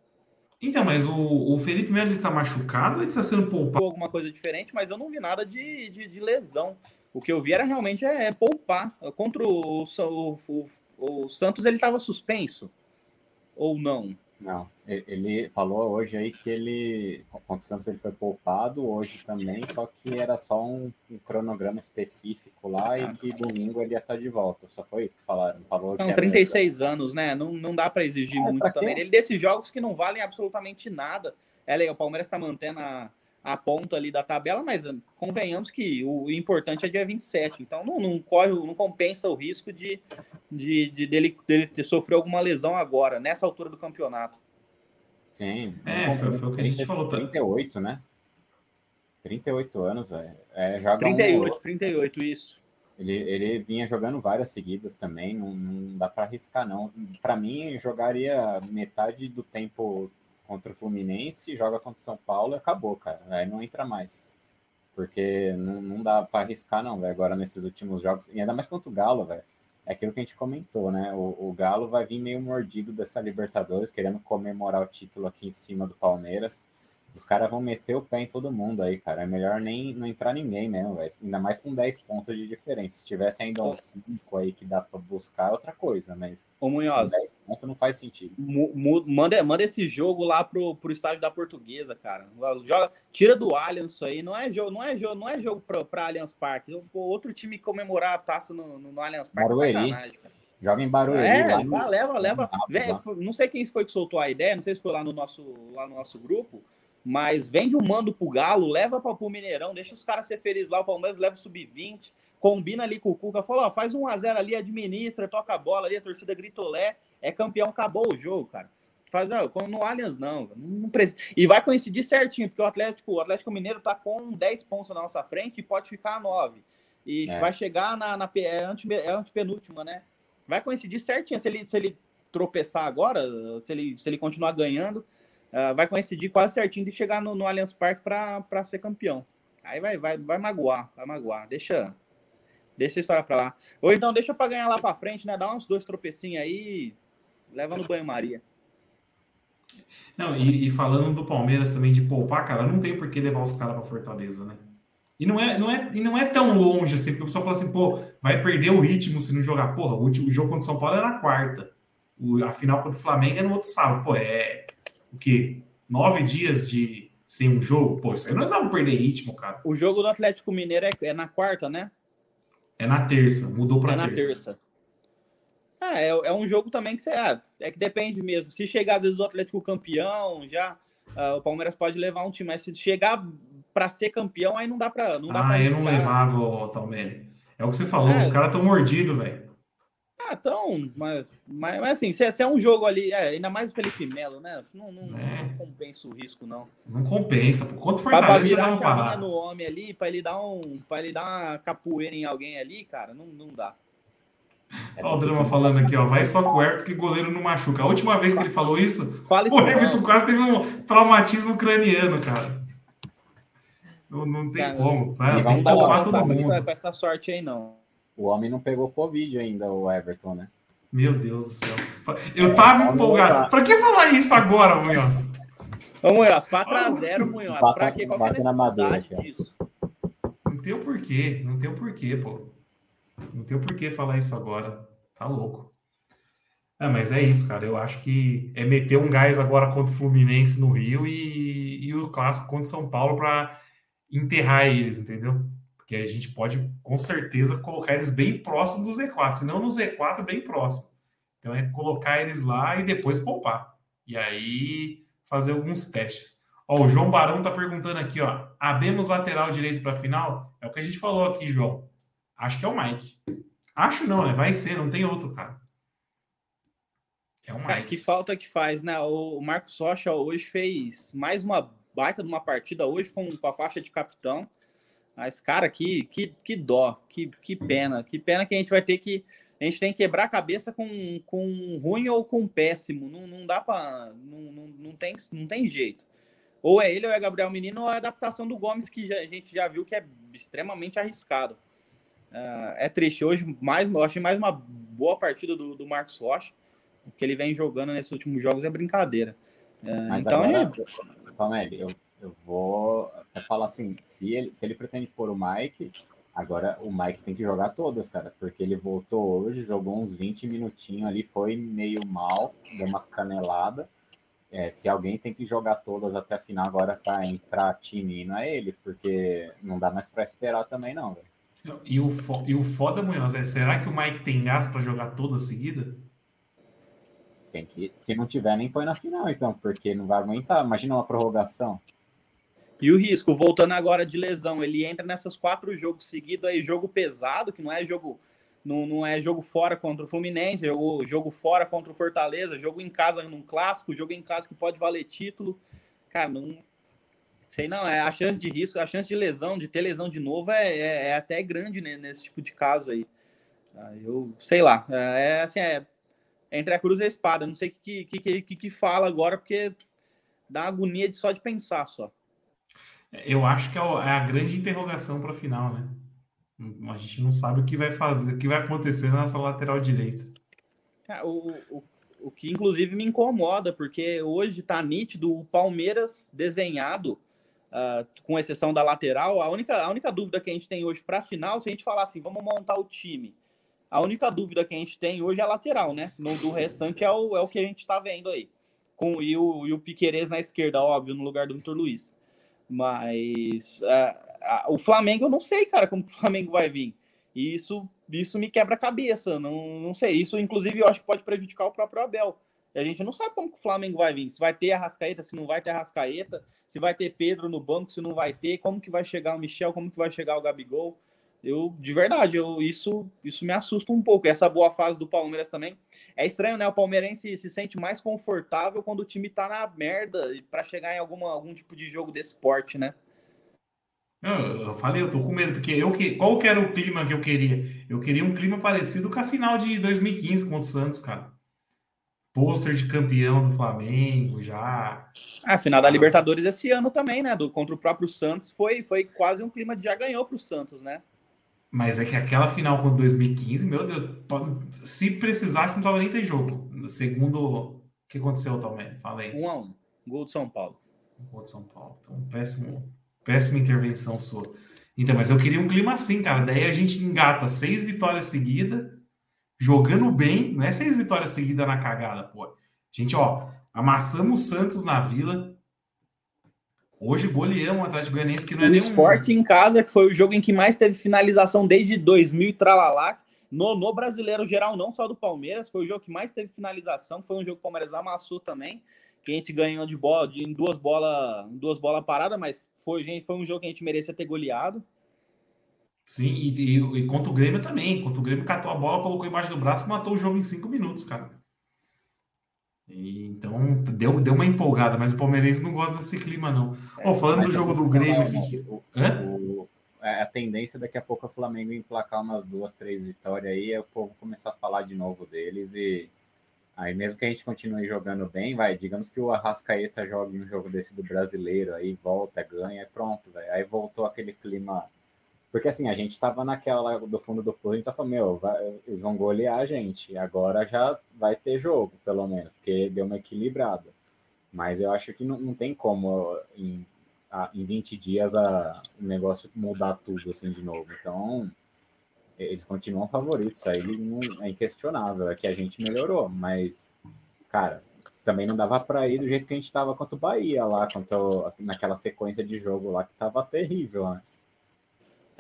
Então, mas o, o Felipe Melo está machucado ou ele está sendo poupado? Alguma coisa diferente, mas eu não vi nada de, de, de lesão. O que eu vi era realmente é, é poupar. Contra o, o, o, o Santos ele estava suspenso ou não? Não, ele falou hoje aí que ele, contra o Santos ele foi poupado hoje também, só que era só um, um cronograma específico lá e que domingo ele ia estar de volta. Só foi isso que falaram. Falou São 36 anos, né? Não, não dá para exigir é, muito também. Ele desses jogos que não valem absolutamente nada. É, o Palmeiras está mantendo a, a ponta ali da tabela, mas convenhamos que o importante é dia 27. Então não, não corre, não compensa o risco de, de, de dele, dele ter sofrer alguma lesão agora, nessa altura do campeonato. Sim. É, foi, foi o que a gente falou. 38, né? 38 anos, velho. É, joga 38, um... 38, isso. Ele, ele vinha jogando várias seguidas também, não, não dá para arriscar, não. Para mim, jogaria metade do tempo contra o Fluminense, joga contra o São Paulo e acabou, cara. Aí não entra mais. Porque não, não dá para arriscar, não, velho. Agora nesses últimos jogos, e ainda mais contra o Galo, velho. É aquilo que a gente comentou, né? O, o Galo vai vir meio mordido dessa Libertadores, querendo comemorar o título aqui em cima do Palmeiras. Os caras vão meter o pé em todo mundo aí, cara. É melhor nem não entrar ninguém mesmo, véio. Ainda mais com 10 pontos de diferença. Se tivesse ainda uns 5 aí que dá para buscar, é outra coisa, mas. Ô, Munhoz. 10 pontos não faz sentido. Manda, manda esse jogo lá pro, pro estádio da Portuguesa, cara. Joga, tira do Allianz isso aí. Não é jogo, não é jogo, não é jogo pra, pra Allianz Parque. Outro time comemorar a taça no, no, no Allianz Parque. É sacanagem, cara. Joga em Barueri. É, no... leva, leva. Vem, não sei quem foi que soltou a ideia, não sei se foi lá no nosso, lá no nosso grupo, mas vende o mando pro Galo, leva para o Mineirão, deixa os caras ser felizes lá, o Palmeiras leva o sub-20, combina ali com o Cuca, fala, ó, faz um a 0 ali, administra, toca a bola ali, a torcida gritolé, é campeão, acabou o jogo, cara. Faz, não, no Allianz não, não precisa. E vai coincidir certinho, porque o Atlético, o Atlético Mineiro tá com 10 pontos na nossa frente e pode ficar a 9. E é. vai chegar na, na é, anti, é antepenúltima, né? Vai coincidir certinho se ele, se ele tropeçar agora, se ele, se ele continuar ganhando, uh, vai coincidir quase certinho de chegar no, no Allianz Parque para ser campeão. Aí vai, vai, vai magoar, vai magoar. Deixa, deixa a história para lá. Ou então deixa para ganhar lá para frente, né? Dá uns dois tropecinhos aí, leva no banho-maria. Não, e, e, falando do Palmeiras também de poupar, cara, não tem por que levar os caras para Fortaleza, né? E não, é, não, é, e não é tão longe assim, porque o pessoal fala assim, pô, vai perder o ritmo se não jogar. Porra, o último jogo contra o São Paulo é na quarta. O, a final contra o Flamengo é no outro sábado. Pô, é, o quê? Nove dias de sem um jogo? Pô, isso aí não dá pra perder ritmo, cara. O jogo do Atlético Mineiro é, é na quarta, né? É na terça, mudou pra é terça. É na terça. Ah, é, é um jogo também que você. Ah, é que depende mesmo. Se chegar, às vezes, o Atlético campeão, já. Uh, o Palmeiras pode levar um time, mas se chegar para ser campeão, aí não dá para não dá Ah, eu não levava, o Talmelli. É o que você falou, é, os caras estão mordidos, velho. Ah, então, mas, mas, mas assim, se, se, é um jogo ali, é, ainda mais o Felipe Melo, né? Não, não, é. não, compensa o risco, não. Não compensa. Por quanto Fortaleza pra virar chavinha no homem ali, para ele dar um, para ele dar uma capoeira em alguém ali, cara, não, não dá. Olha o Drama falando aqui, ó. Vai só com o Everton que goleiro não machuca. A última vez que ele falou isso, Fala isso o Everton quase teve um traumatismo ucraniano, cara. Não, não tem cara, como. Vai, tem que poupar todo mundo. Com essa sorte aí, não. O homem não pegou Covid ainda, o Everton, né? Meu Deus do céu. Eu tava é, empolgado. Pra que falar isso agora, Munhoz? Ô, Munhoz, 4x0, Munhoz. Pra quê? Qual que é a necessidade madeira, disso? Não tem o porquê. Não tem o porquê, pô. Não tem o porquê falar isso agora. Tá louco. É, mas é isso, cara. Eu acho que é meter um gás agora contra o Fluminense no Rio e, e o clássico contra o São Paulo para enterrar eles, entendeu? Porque a gente pode, com certeza, colocar eles bem próximo do Z4, se não no Z4, bem próximo. Então é colocar eles lá e depois poupar. E aí fazer alguns testes. Ó, o João Barão tá perguntando aqui, ó. Abemos lateral direito para final? É o que a gente falou aqui, João. Acho que é o Mike. Acho não, né? Vai ser, não tem outro, cara. É o Mike. Cara, que falta que faz, né? O Marcos Rocha hoje fez mais uma baita de uma partida hoje com, com a faixa de capitão. Mas, cara, que, que, que dó, que, que pena. Que pena que a gente vai ter que a gente tem que quebrar a cabeça com, com ruim ou com péssimo. Não, não dá para. Não, não, não, tem, não tem jeito. Ou é ele ou é Gabriel Menino ou é a adaptação do Gomes, que já, a gente já viu que é extremamente arriscado. Uh, é triste. Hoje, mais, eu achei mais uma boa partida do, do Marcos Rocha. O que ele vem jogando nesses últimos jogos é brincadeira. Uh, Mas então, agora, é... eu, eu vou até falar assim: se ele, se ele pretende pôr o Mike, Agora o Mike tem que jogar todas, cara, porque ele voltou hoje, jogou uns 20 minutinhos ali, foi meio mal, deu umas caneladas. É, se alguém tem que jogar todas até a final agora para entrar time, não é ele, porque não dá mais para esperar também, não, velho. E o, e o foda, Munhoz, é será que o Mike tem gás para jogar todas seguida? Tem que, se não tiver, nem põe na final, então, porque não vai aguentar. Imagina uma prorrogação. E o risco, voltando agora de lesão, ele entra nessas quatro jogos seguidos aí, jogo pesado, que não é jogo não, não é jogo fora contra o Fluminense, jogo, jogo fora contra o Fortaleza, jogo em casa num clássico, jogo em casa que pode valer título. Cara, não sei não, é a chance de risco, a chance de lesão, de ter lesão de novo é, é, é até grande né, nesse tipo de caso aí. Ah, eu sei lá, é, é assim, é entre a cruz e a espada, não sei o que, que, que, que fala agora, porque dá agonia de só de pensar só. Eu acho que é, é a grande interrogação para a final, né? A gente não sabe o que vai fazer, o que vai acontecer nessa lateral direita. É, o, o, o que inclusive me incomoda, porque hoje está nítido o Palmeiras desenhado, uh, com exceção da lateral. A única, a única dúvida que a gente tem hoje para a final, se a gente falar assim, vamos montar o time. A única dúvida que a gente tem hoje é a lateral, né? No, do restante é o, é o que a gente está vendo aí. Com, e, o, e o Piquerez na esquerda, óbvio, no lugar do Vitor Luiz. Mas uh, uh, o Flamengo, eu não sei, cara, como o Flamengo vai vir. E isso, isso me quebra a cabeça. Não, não sei. Isso, inclusive, eu acho que pode prejudicar o próprio Abel. E a gente não sabe como que o Flamengo vai vir. Se vai ter a Rascaeta, se não vai ter a Rascaeta, se vai ter Pedro no banco, se não vai ter, como que vai chegar o Michel, como que vai chegar o Gabigol. Eu, de verdade, eu, isso, isso me assusta um pouco. Essa boa fase do Palmeiras também. É estranho, né? O palmeirense se sente mais confortável quando o time tá na merda para chegar em alguma, algum tipo de jogo desse porte, né? Eu, eu falei, eu tô com medo, porque eu que. Qual que era o clima que eu queria? Eu queria um clima parecido com a final de 2015 contra o Santos, cara. Pôster de campeão do Flamengo já. A final da Libertadores esse ano também, né? Do, contra o próprio Santos foi, foi quase um clima de já ganhou pro Santos, né? Mas é que aquela final com 2015, meu Deus, se precisasse, não tava nem ter jogo. Segundo o que aconteceu, também, falei. Um a um. Gol de São Paulo. Gol de São Paulo. Então, péssimo, péssima intervenção sua. Então, mas eu queria um clima assim, cara. Daí a gente engata seis vitórias seguidas, jogando bem. Não é seis vitórias seguidas na cagada, pô. Gente, ó, amassamos o Santos na Vila, Hoje goleamos o Atlético Goianiense que não é o nenhum. Esporte em casa, que foi o jogo em que mais teve finalização desde 2000 e tralalá. No, no brasileiro geral, não só do Palmeiras, foi o jogo que mais teve finalização. Foi um jogo que o Palmeiras amassou também. Que a gente ganhou de bola, de, em duas bolas duas bola paradas, mas foi, gente, foi um jogo que a gente merecia ter goleado. Sim, e, e, e contra o Grêmio também. Contra o Grêmio catou a bola, colocou embaixo do braço e matou o jogo em cinco minutos, cara. Então deu, deu uma empolgada, mas o palmeirense não gosta desse clima, não. É, oh, falando do jogo do Grêmio aqui. O, o, é, a tendência daqui a pouco é o Flamengo emplacar umas duas, três vitórias aí, é o povo começar a falar de novo deles e aí mesmo que a gente continue jogando bem, vai, digamos que o Arrascaeta jogue um jogo desse do brasileiro, aí volta, ganha, pronto, velho. Aí voltou aquele clima porque assim, a gente tava naquela lá do fundo do poço, a gente tava, meu, vai, eles vão golear a gente. Agora já vai ter jogo, pelo menos, porque deu uma equilibrada. Mas eu acho que não, não tem como em, a, em 20 dias a, o negócio mudar tudo assim de novo. Então, eles continuam favoritos, aí não, é inquestionável, é que a gente melhorou, mas, cara, também não dava para ir do jeito que a gente estava contra o Bahia lá, contra o, naquela sequência de jogo lá que estava terrível antes.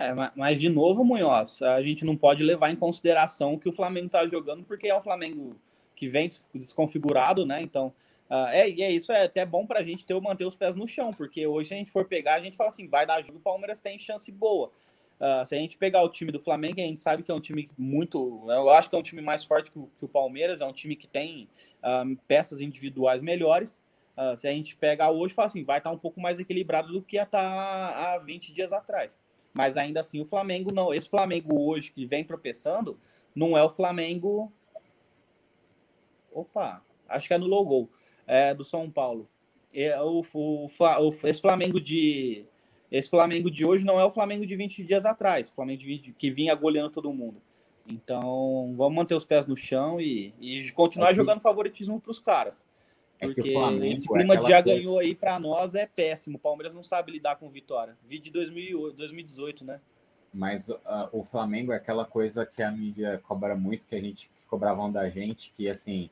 É, mas de novo, Munhoz, a gente não pode levar em consideração que o Flamengo está jogando, porque é um Flamengo que vem desconfigurado, né? Então, uh, é, e é isso é até bom para a gente ter manter os pés no chão, porque hoje se a gente for pegar, a gente fala assim, vai dar jogo, o Palmeiras tem chance boa. Uh, se a gente pegar o time do Flamengo, a gente sabe que é um time muito. Eu acho que é um time mais forte que o, que o Palmeiras, é um time que tem uh, peças individuais melhores. Uh, se a gente pegar hoje, fala assim, vai estar um pouco mais equilibrado do que ia estar há 20 dias atrás. Mas ainda assim, o Flamengo não. Esse Flamengo hoje que vem tropeçando, não é o Flamengo. Opa, acho que é no logo é, do São Paulo. É, o, o, o, esse Flamengo de esse Flamengo de hoje não é o Flamengo de 20 dias atrás, o Flamengo de, que vinha goleando todo mundo. Então, vamos manter os pés no chão e, e continuar jogando favoritismo para os caras. Porque é que o Flamengo esse é clima é de já coisa... ganhou aí para nós é péssimo. O Palmeiras não sabe lidar com vitória. Vi de 2008, 2018, né? Mas uh, o Flamengo é aquela coisa que a mídia cobra muito, que a gente que cobravam da gente, que assim,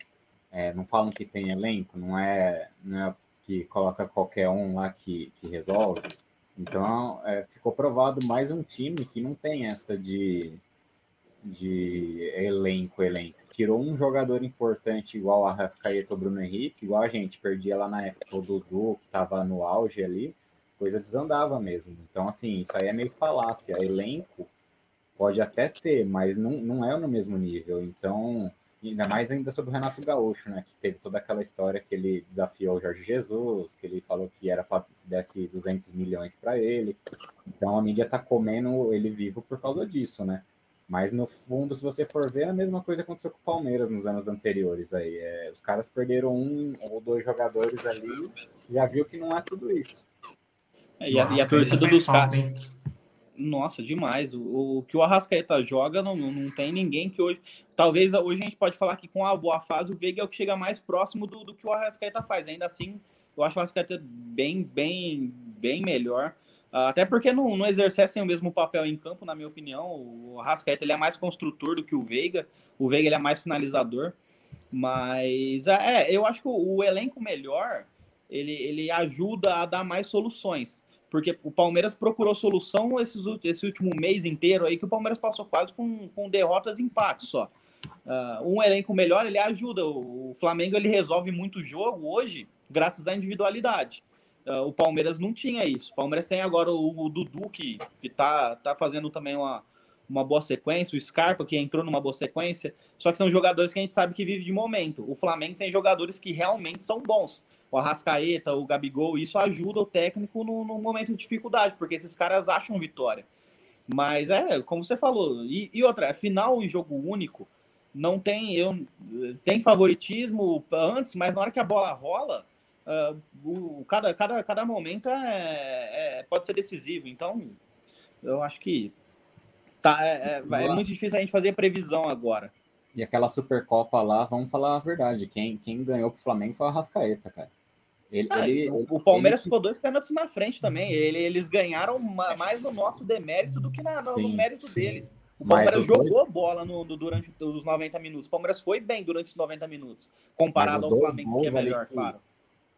é, não falam que tem elenco, não é, não é que coloca qualquer um lá que, que resolve. Então, é, ficou provado mais um time que não tem essa de, de elenco, elenco. Tirou um jogador importante igual a Rascaeta ou Bruno Henrique, igual a gente perdia lá na época o Dudu, que estava no auge ali, coisa desandava mesmo. Então, assim, isso aí é meio falácia. Elenco pode até ter, mas não, não é no mesmo nível. Então, ainda mais ainda sobre o Renato Gaúcho, né? Que teve toda aquela história que ele desafiou o Jorge Jesus, que ele falou que era para se desse 200 milhões para ele. Então a mídia tá comendo ele vivo por causa disso, né? Mas no fundo, se você for ver, a mesma coisa aconteceu com o Palmeiras nos anos anteriores aí. É, os caras perderam um ou dois jogadores ali, já viu que não é tudo isso. É, e, a, e a torcida dos caras nossa, demais. O, o, que o Arrascaeta joga, não, não tem ninguém que hoje. Talvez hoje a gente pode falar que com a boa fase, o Veiga é o que chega mais próximo do, do que o Arrascaeta faz. Ainda assim, eu acho o Arrascaeta bem, bem, bem melhor. Até porque não, não exercem o mesmo papel em campo, na minha opinião. O Arrascaeta ele é mais construtor do que o Veiga. O Veiga ele é mais finalizador. Mas é, eu acho que o, o elenco melhor ele, ele ajuda a dar mais soluções porque o Palmeiras procurou solução esses, esse último mês inteiro aí, que o Palmeiras passou quase com, com derrotas e empates só. Uh, um elenco melhor, ele ajuda. O, o, Flamengo, ele resolve muito jogo hoje, graças à individualidade. Uh, o Palmeiras não tinha isso. O Palmeiras tem agora o, o Dudu, que, que tá, tá fazendo também uma, uma boa sequência, o Scarpa, que entrou numa boa sequência, só que são jogadores que a gente sabe que vive de momento. O Flamengo tem jogadores que realmente são bons o Arrascaeta, o Gabigol, isso ajuda o técnico no, no, momento de dificuldade, porque esses caras acham vitória. Mas é, como você falou, e, e outra, é final em jogo único, não tem, eu, tem favoritismo antes, mas na hora que a bola rola, uh, o, cada, cada, cada momento é, é, pode ser decisivo. Então, eu acho que tá, é, é, é muito difícil a gente fazer previsão agora. E aquela Supercopa lá, vamos falar a verdade, quem, quem ganhou pro Flamengo foi o Arrascaeta, cara. Ele, ah, ele, o Palmeiras ele... ficou dois pênaltis na frente também. Ele, eles ganharam mais no nosso demérito do que na, no, sim, mérito sim. deles. O Palmeiras jogou dois... bola no, no, durante os 90 minutos. O Palmeiras foi bem durante os 90 minutos, comparado ao Flamengo, que é melhor, que, claro.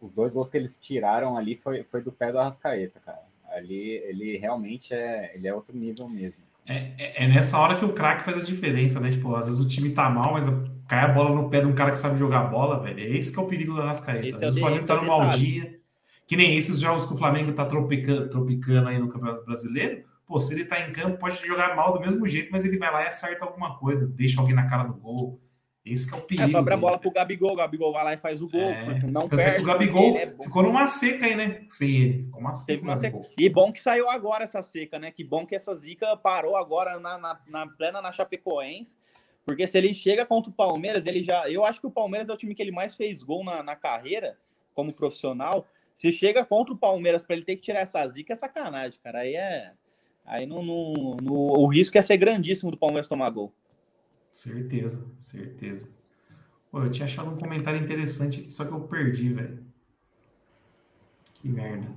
Os dois gols que eles tiraram ali foi, foi do pé do Arrascaeta, cara. Ali ele realmente é, ele é outro nível mesmo. É, é, é nessa hora que o craque faz a diferença, né? Tipo, às vezes o time tá mal, mas cai a bola no pé de um cara que sabe jogar bola, velho. É esse que é o perigo do Arrascaeta. Às vezes é o Flamengo tá no mau dia. Que nem esses jogos que o Flamengo tá tropicando, tropicando aí no Campeonato Brasileiro. Pô, se ele tá em campo, pode jogar mal do mesmo jeito, mas ele vai lá e acerta alguma coisa, deixa alguém na cara do gol. Esse que é o perigo. É, sobra a bola pro Gabigol, o Gabigol vai lá e faz o gol. É, não tanto perde. É o Gabigol é ficou numa seca aí, né? Sem ele. Ficou uma seca. Uma seca. E bom que saiu agora essa seca, né? Que bom que essa zica parou agora na, na, na plena na Chapecoense. Porque se ele chega contra o Palmeiras, ele já. Eu acho que o Palmeiras é o time que ele mais fez gol na, na carreira, como profissional. Se chega contra o Palmeiras para ele ter que tirar essa zica, é sacanagem, cara. Aí é. Aí no, o risco é ser grandíssimo do Palmeiras tomar gol. Certeza, certeza. Pô, eu tinha achado um comentário interessante aqui, só que eu perdi, velho. Que merda.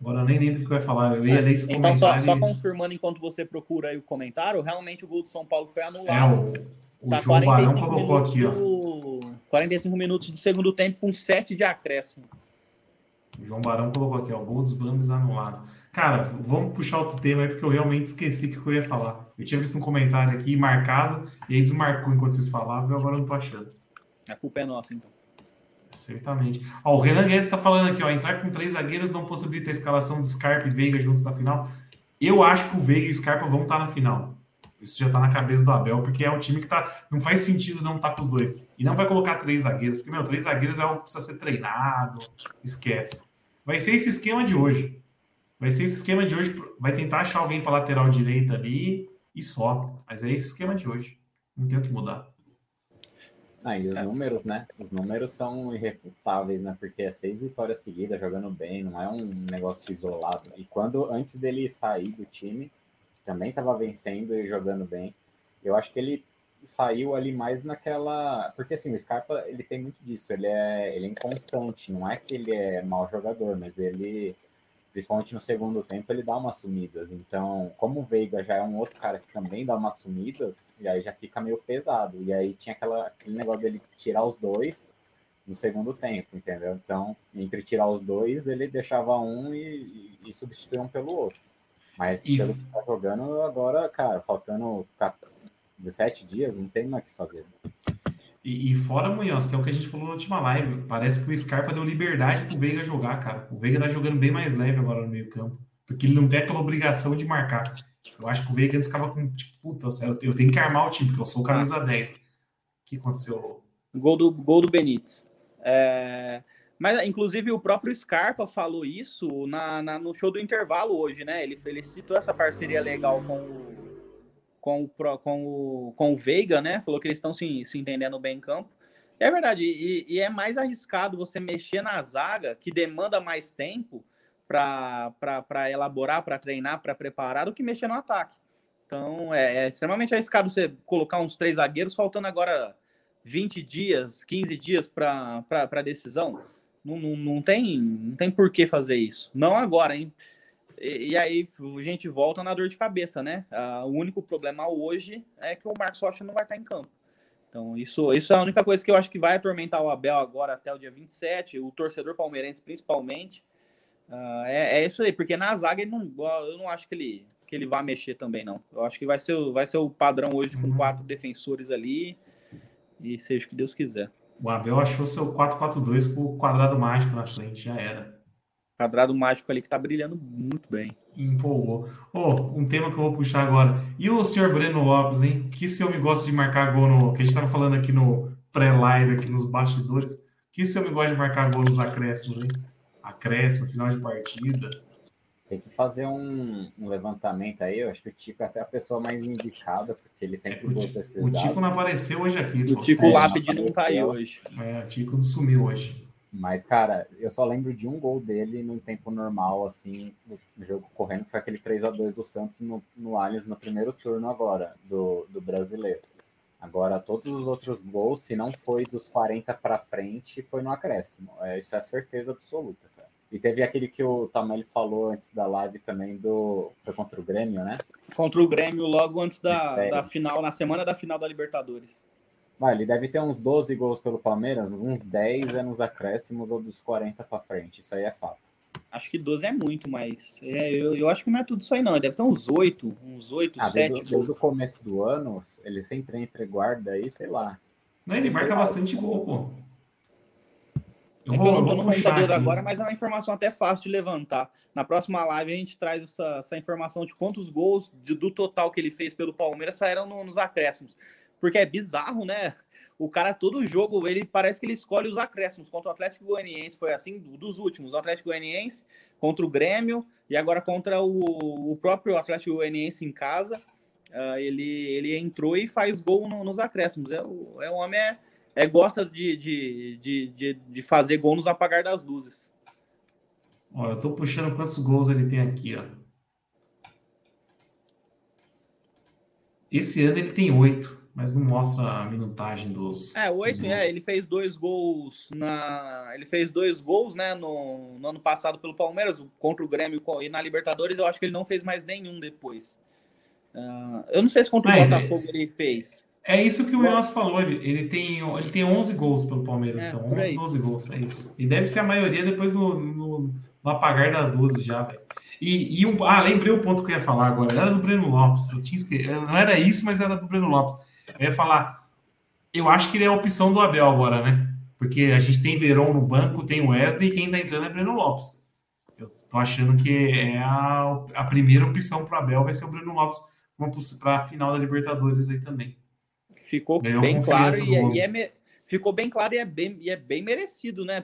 Agora eu nem lembro o que eu ia falar. Eu ia ler esse então, só, comentário. só e- confirmando enquanto você procura aí o comentário, realmente o gol do São Paulo foi É, anulado. o, o Tá João Barão 45 colocou aqui, ó. do... 45 minutos do segundo tempo com 7 de acréscimo. O João Barão colocou aqui, ó. Gol dos Bambis anulado. Cara, vamos puxar outro tema aí, porque eu realmente esqueci o que eu ia falar. Eu tinha visto um comentário aqui marcado, e aí desmarcou enquanto vocês falavam, e agora eu não tô achando. A culpa é nossa, então. Certamente. Ó, o Renan Guedes está falando aqui, ó, entrar com três zagueiros não possibilita a escalação do Scarpa e Veiga juntos na final. Eu acho que o Veiga e o Scarpa vão estar na final. Isso já está na cabeça do Abel, porque é um time que tá, não faz sentido não estar com os dois. E não vai colocar três zagueiros, porque, meu, três zagueiros é algo que precisa ser treinado, esquece. Vai ser esse esquema de hoje. Vai ser esse esquema de hoje, vai tentar achar alguém para lateral direita ali e só. Mas é esse esquema de hoje. Não tem o que mudar. Ah, e os É. números, né? Os números são irrefutáveis, né? Porque é seis vitórias seguidas jogando bem, não é um negócio isolado. E quando, antes dele sair do time, também estava vencendo e jogando bem. Eu acho que ele saiu ali mais naquela. Porque assim, o Scarpa, ele tem muito disso, ele é, ele é inconstante. Não é que ele é mau jogador, mas ele, principalmente no segundo tempo, ele dá umas sumidas. Então, como o Veiga já é um outro cara que também dá umas sumidas, e aí já fica meio pesado. E aí tinha aquela, aquele negócio dele tirar os dois no segundo tempo, entendeu? Então, entre tirar os dois, ele deixava um e, e, e substituía um pelo outro. Mas E- pelo que tá jogando agora, cara, faltando 14 17 dias, não tem mais o que fazer. E, e fora, Munhoz, que é o que a gente falou na última live, parece que o Scarpa deu liberdade pro Veiga jogar, cara. O Veiga tá jogando bem mais leve agora no meio campo, porque ele não tem aquela obrigação de marcar. Eu acho que o Veiga antes ficava com, tipo, puta, eu, tenho que armar o time, porque eu sou o camisa Nossa. 10. O que aconteceu? Gol do, gol do Benítez. É, Mas, inclusive, o próprio Scarpa falou isso na, na- no show do intervalo hoje, né? Ele, ele citou essa parceria legal com o, com o, com o, com o Veiga, né? Falou que eles estão se, se entendendo bem em campo. É verdade, e, e é mais arriscado você mexer na zaga, que demanda mais tempo para elaborar, para treinar, para preparar, do que mexer no ataque. Então, é, é extremamente arriscado você colocar uns três zagueiros, faltando agora 20 dias, 15 dias para a decisão. Não, não, não, tem, não tem por que fazer isso. Não agora, hein? E, e aí a gente volta na dor de cabeça, né? Ah, o único problema hoje é que o Marcos Rocha não vai estar em campo. Então, isso, isso é a única coisa que eu acho que vai atormentar o Abel agora até o dia 27, o torcedor palmeirense principalmente. Ah, é, é isso aí, porque na zaga ele não, eu não acho que ele, que ele vai mexer também, não. Eu acho que vai ser, o- vai ser o padrão hoje com Uhum. quatro defensores ali e seja o que Deus quiser. O Abel achou seu 4-4-2 com o quadrado mágico na frente, já era. Quadrado mágico ali que tá brilhando muito bem. Empolgou. Ô, um tema que eu vou puxar agora. E o senhor Breno Lopes, hein? Que esse homem gosta de marcar gol no. Que a gente tava falando aqui no pré-live, aqui nos bastidores. Que esse homem gosta de marcar gol nos acréscimos, hein? Acréscimo, final de partida. Tem que fazer um, um levantamento aí. Eu acho que o Tico é até a pessoa mais indicada, porque ele sempre É, esses o Tico dados. não apareceu hoje aqui. O. Tico É, Lápide não tá aí hoje. É, o Tico sumiu hoje. Mas, cara, eu só lembro de um gol dele no tempo normal, assim, no no jogo correndo, que foi aquele 3 a 2 do Santos no, no Allianz no primeiro turno agora, do, do brasileiro. Agora, todos os outros gols, se não foi dos 40 para frente, foi no acréscimo. É, isso é certeza absoluta, cara. E teve aquele que o Tamelli falou antes da live também do. Foi contra o Grêmio, né? Contra o Grêmio logo antes da, Mistério. da final, na semana da final da Libertadores. Vai, ele deve ter uns 12 gols pelo Palmeiras, uns 10 é nos acréscimos ou dos 40 para frente. Isso aí é fato. Acho que 12 é muito, mas é, eu, eu acho que não é tudo isso aí, não. Deve ter uns 8, uns 8, Ah, 7 desde, gols. desde o começo do ano, ele sempre entra e guarda aí, sei lá. Não, ele marca bastante gol, pô. Eu É vou, eu eu não tô vou no computador aqui. agora, mas é uma informação até fácil de levantar. Na próxima live a gente traz essa, essa informação de quantos gols de- do total que ele fez pelo Palmeiras saíram no- nos acréscimos. Porque é bizarro, né? O cara, todo jogo, ele parece que ele escolhe os acréscimos. Contra o Atlético Goianiense foi assim, do- dos últimos. O Atlético Goianiense, contra o Grêmio e agora contra o, o próprio Atlético Goianiense em casa. Ah, ele, ele entrou e faz gol no- nos acréscimos. É, o, é um homem é, é, gosta de, de, de, de, de fazer gol nos apagar das luzes. Ó, eu tô puxando quantos gols ele tem aqui, ó. Esse ano ele tem oito. Mas não mostra a minutagem dos. É, oito, dos é, ele fez dois gols na. Ele fez dois gols, né, no, no ano passado pelo Palmeiras, contra o Grêmio e na Libertadores, eu acho que ele não fez mais nenhum depois. Uh, eu não sei se contra o Ah, Botafogo ele fez. É isso que o Leonas falou. Ele, ele, tem, ele tem 11 gols pelo Palmeiras, É, então. por 11, aí. 12 gols, é isso. E deve ser a maioria depois no, no, no apagar das luzes já, velho. E, e um, ah, lembrei o ponto que eu ia falar agora. Era do Breno Lopes. Eu tinha esque... Não era isso, mas era do Breno Lopes. Eu ia falar. Eu acho que ele é a opção do Abel agora, né? Porque a gente tem Verón no banco, tem o Wesley, e quem tá entrando é Breno Lopes. Eu tô achando que é a, a primeira opção para Abel vai ser o Breno Lopes para a final da Libertadores aí também. Ficou Ganhou bem claro e, é- e é me- ficou bem claro e é bem, e é bem merecido, né?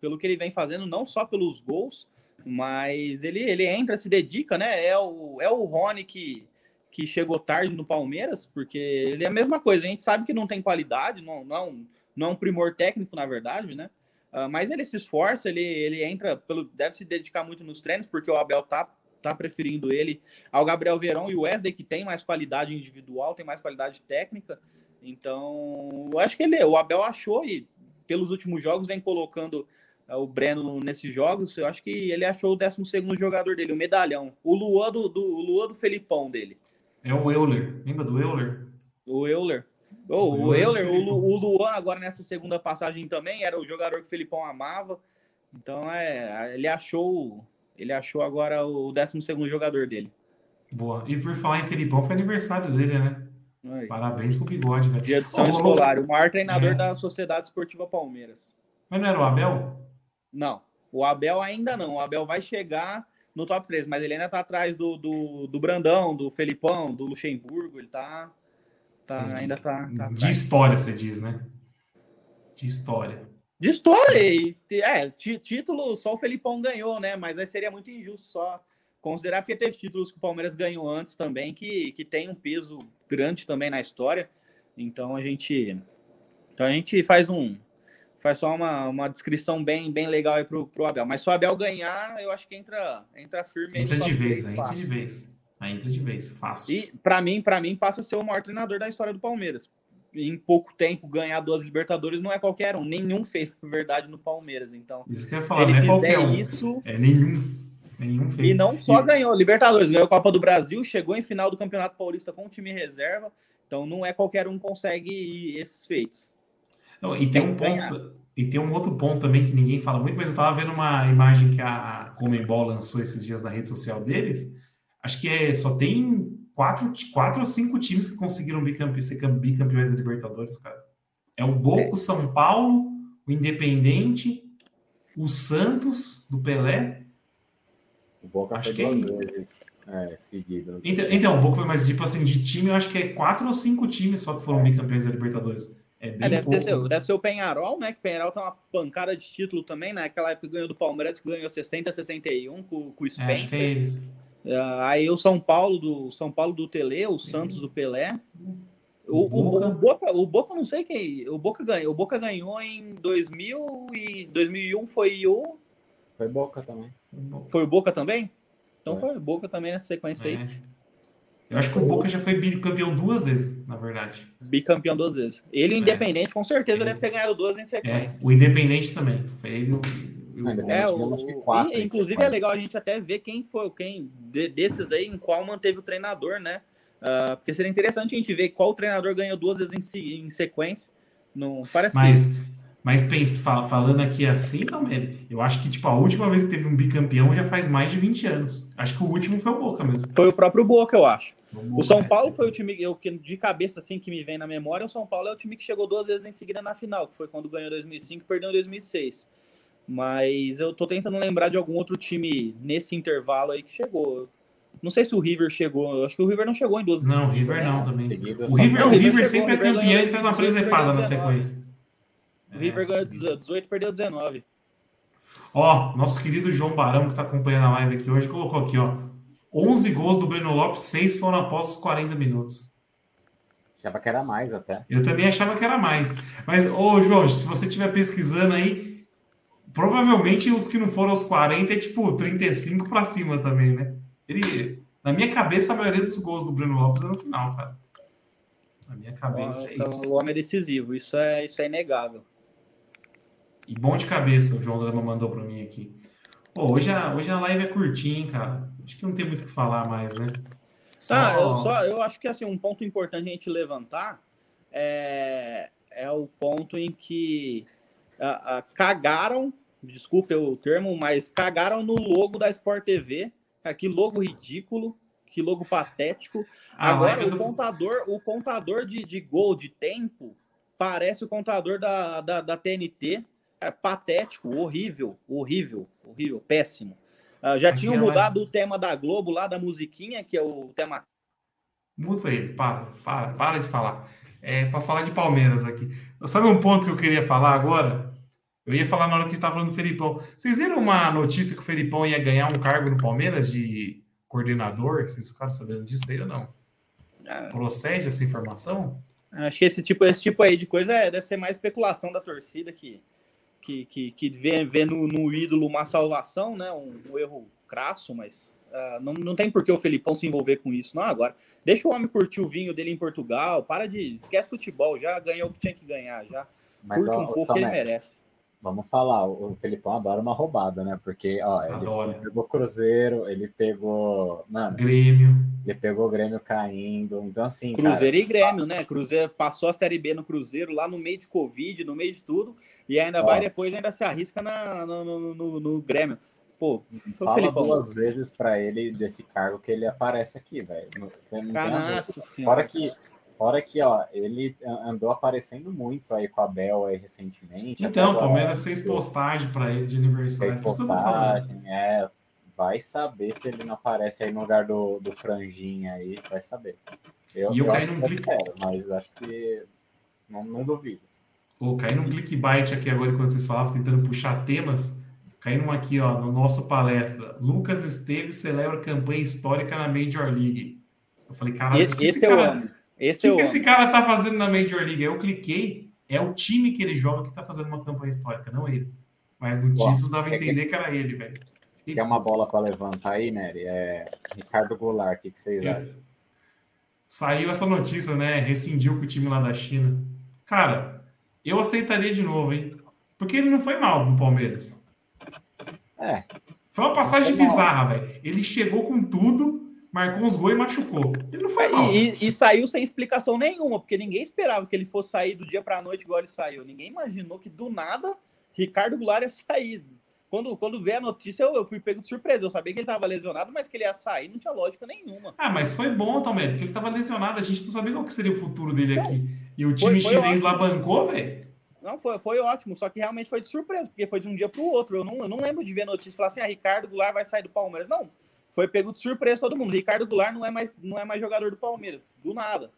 Pelo que ele vem fazendo, não só pelos gols, mas ele, ele entra, se dedica, né? É o, é o Rony que, que chegou tarde no Palmeiras, porque ele é a mesma coisa. A gente sabe que não tem qualidade, não, não, não é um primor técnico, na verdade, né? Ah, mas ele se esforça, ele, ele entra, pelo, deve se dedicar muito nos treinos, porque o Abel tá, tá preferindo ele ao Gabriel Verão e o Wesley, que tem mais qualidade individual, tem mais qualidade técnica. Então, eu acho que ele, o Abel achou e pelos últimos jogos vem colocando ah, o Breno nesses jogos. Eu acho que ele achou o 12 jogador dele, o medalhão. O Luan do, do, o Luan do Felipão dele. É o Euler. Lembra do Euler? O Euler. Oh, O o Euler Euler, do o, Lu- o Luan, agora nessa segunda passagem também, era o jogador que o Felipão amava. Então, é, ele achou ele achou agora o 12 jogador dele. Boa. E por falar em Felipão, foi aniversário dele, né? Aí. Parabéns pro bigode, velho. Dia de São Ô, Escolar, o maior treinador É. da Sociedade Esportiva Palmeiras. Mas não era o Abel? Não, o Abel ainda não. O Abel vai chegar no top 3, mas ele ainda tá atrás do, do, do Brandão, do Felipão, do Luxemburgo. Ele tá. tá ainda tá. tá De história, você diz, né? De história. De história, e, é, título só o Felipão ganhou, né? Mas aí seria muito injusto só considerar, porque teve títulos que o Palmeiras ganhou antes também, que, que tem um peso grande também na história. Então a gente. Então a gente faz um. Faz só uma, uma descrição bem, bem legal aí pro, pro Abel. Mas se o Abel ganhar, eu acho que entra, entra firme. Entra de vez, aí entra fácil. de vez. Aí entra de vez, fácil. E para mim, para mim passa a ser o maior treinador da história do Palmeiras. Em pouco tempo ganhar duas Libertadores não é qualquer um, nenhum fez na verdade no Palmeiras. Então, Isso que eu ia falar, não é qualquer um. isso É nenhum. Nenhum fez. e não só ganhou Libertadores, ganhou a Copa do Brasil, chegou em final do Campeonato Paulista com o time reserva. Então não é qualquer um que consegue esses feitos. Não, e tem Tem um ganhar. ponto. E tem um outro ponto também que ninguém fala muito, mas eu tava vendo uma imagem que a Comembol lançou esses dias na rede social deles. Acho que é, só tem quatro, quatro ou cinco times que conseguiram bicampe, ser cam- bicampeões da Libertadores, cara. É o Boca, o São Paulo, o Independente, o Santos, do Pelé. O Boca Acho foi que é vezes é, seguido. Então, então, o Boca foi mais tipo assim, de time, eu acho que é quatro ou cinco times só que foram bicampeões da Libertadores. É bem É, deve, pouco. ter, seu- deve ser o Penharol, né? Que o Penharol tem uma pancada de título também. né? Naquela época ganhou do Palmeiras, que ganhou 60, 61 com, com o É, acho que é Spencer. eles. Ah, aí o São Paulo do São Paulo do Tele, o Santos do Pelé. O, O o- Boca. o Boca, o Boca, não sei quem. O Boca ganhou. O Boca ganhou em 2000 e 2001 foi o Foi Boca também. foi o Boca também. Então Foi. foi o Boca também nessa sequência aí, É. Eu acho que o Boca já foi bicampeão duas vezes, na verdade. bicampeão duas vezes. Ele É. Independente com certeza É. deve ter ganhado duas em É, sequência. o Independente também. Foi ele o- o- Independente. É, Nós o, quatro e, inclusive é legal a gente até ver quem foi, quem de- desses daí, em qual manteve o treinador, né? Ah, porque seria interessante a gente ver qual treinador ganhou duas vezes em, em sequência. Não parece que- Mas, pensa, fa- falando aqui assim, também, eu acho que tipo, a última vez que teve um bicampeão já faz mais de 20 anos. Acho que o último foi o Boca mesmo. foi o próprio Boca, eu acho. O São É. Paulo foi o time eu, que de cabeça assim que me vem na memória. O São Paulo é o time que chegou duas vezes em seguida na final, que foi quando ganhou em 2005 e perdeu em 2006. Mas eu tô tentando lembrar de algum outro time nesse intervalo aí que chegou. Não sei se o River chegou. Eu acho que o River não chegou em duas Não, o River né? não também. Seguido, O River, Não, o o River River chegou, sempre é o River campeão e faz uma 18, presepada na 19. sequência. O River É, ganhou 18 e perdeu 19. Ó, nosso querido João Barão, que está acompanhando a live aqui hoje, colocou aqui, ó. 11 gols do Breno Lopes, 6 foram após os 40 minutos. Achava que era mais até. Eu também achava que era mais. Mas, ô, João, se você estiver pesquisando aí, provavelmente os que não foram aos 40 é tipo 35 para cima também, né? Ele, na minha cabeça, a maioria dos gols do Breno Lopes é no final, cara. Na minha cabeça é Então, isso. O homem é decisivo, isso é, isso é inegável. E bom de cabeça, o João Drama mandou para mim aqui. Pô, hoje a, hoje a live é curtinha, hein, cara. Acho que não tem muito o que falar mais, né? Tá, eu, só, eu acho que assim, um ponto importante a gente levantar é, é o ponto em que a, a, cagaram, desculpe o termo, mas cagaram no logo da Sport TV. Cara, que logo ridículo, que logo patético. A Agora, o do- contador, o contador de, de gol, de tempo, parece o contador da, da, da TNT. Cara, patético, horrível, horrível, horrível, péssimo. Ah, já Aqui tinham é mudado o tema da Globo lá, da musiquinha, que é o tema Muta ele, para, para, para de falar. É para falar de Palmeiras aqui. Sabe um ponto que eu queria falar agora? Eu ia falar na hora que estava falando do Felipão. Vocês viram uma notícia que o Felipão ia ganhar um cargo no Palmeiras de coordenador? Vocês ficaram sabendo disso aí ou não? Ah, Procede essa informação? Acho que esse tipo, esse tipo aí de coisa é- deve ser mais especulação da torcida que, que, que, que vê, vê no, no ídolo uma salvação, né? Um, um erro crasso, mas ah, não, não tem por que o Felipão se envolver com isso, não agora. Deixa o homem curtir o vinho dele em Portugal, para de. Esquece futebol, já ganhou o que tinha que ganhar, já. Mas, Curte ó, um pouco que ele Tomé, merece. Vamos falar, o Felipão adora uma roubada, né? Porque, ó, ele, Adora. pegou Cruzeiro, ele pegou. Mano, Grêmio. ele pegou o Grêmio caindo. Então, assim, cara, Cruzeiro e Grêmio, né? Cruzeiro passou a Série B no Cruzeiro, lá no meio de Covid, no meio de tudo, e ainda vai Nossa. depois, ainda se arrisca na, no, no, no- no Grêmio. Pô, fala Felipão. duas vezes pra ele desse cargo que ele aparece aqui, velho. Você não tem a dúvida. nossa senhora. Fora que, fora que, ó, ele andou aparecendo muito aí com a Bel aí recentemente. Então, o agora, Palmeiras fez tipo, postagem para ele de aniversário. fez postagem, é. Vai saber se ele não aparece aí no lugar do, do franjinha aí, vai saber. Eu, E eu eu caí acho num que é clique. mas acho que não, não duvido. Pô, caí num clickbait aqui agora enquanto vocês falavam, tentando puxar temas. Caí num aqui, ó, no nosso palestra. Lucas Esteves celebra campanha histórica na Major League. Eu falei, caralho, Esse, que, esse esse eu cara, amo. Esse que, eu que amo. esse cara tá fazendo na Major League? Eu cliquei, é o time que ele joga que tá fazendo uma campanha histórica, não ele. Mas no Ó, título dava a é que- entender que era ele, velho. Quer uma bola para levantar aí, Nery? É Ricardo Goulart, o que, que vocês É. acham? Saiu essa notícia, né? Rescindiu com o time lá da China. Cara, eu aceitaria de novo, hein? Porque ele não foi mal no Palmeiras. É, Foi uma passagem bizarra, velho. Ele chegou com tudo, marcou uns gols e machucou. Ele não foi mal. E, e- saiu sem explicação nenhuma, porque ninguém esperava que ele fosse sair do dia para a noite igual ele saiu. Ninguém imaginou que do nada Ricardo Goulart ia sair. Quando, quando veio a notícia, eu, eu fui pego de surpresa. Eu sabia que ele estava lesionado, mas que ele ia sair não tinha lógica nenhuma. Ah, mas foi bom também, porque ele tava lesionado. A gente não sabia qual que seria o futuro dele aqui. E o Foi- time foi chinês ótimo. lá bancou, velho. Não, foi, foi ótimo, só que realmente foi de surpresa, porque foi de um dia para o outro. Eu não, eu não lembro de ver a notícia e falar assim: ah, Ricardo Goulart vai sair do Palmeiras. Não, foi pego de surpresa todo mundo. Ricardo Goulart não é mais, não é mais jogador do Palmeiras, do nada.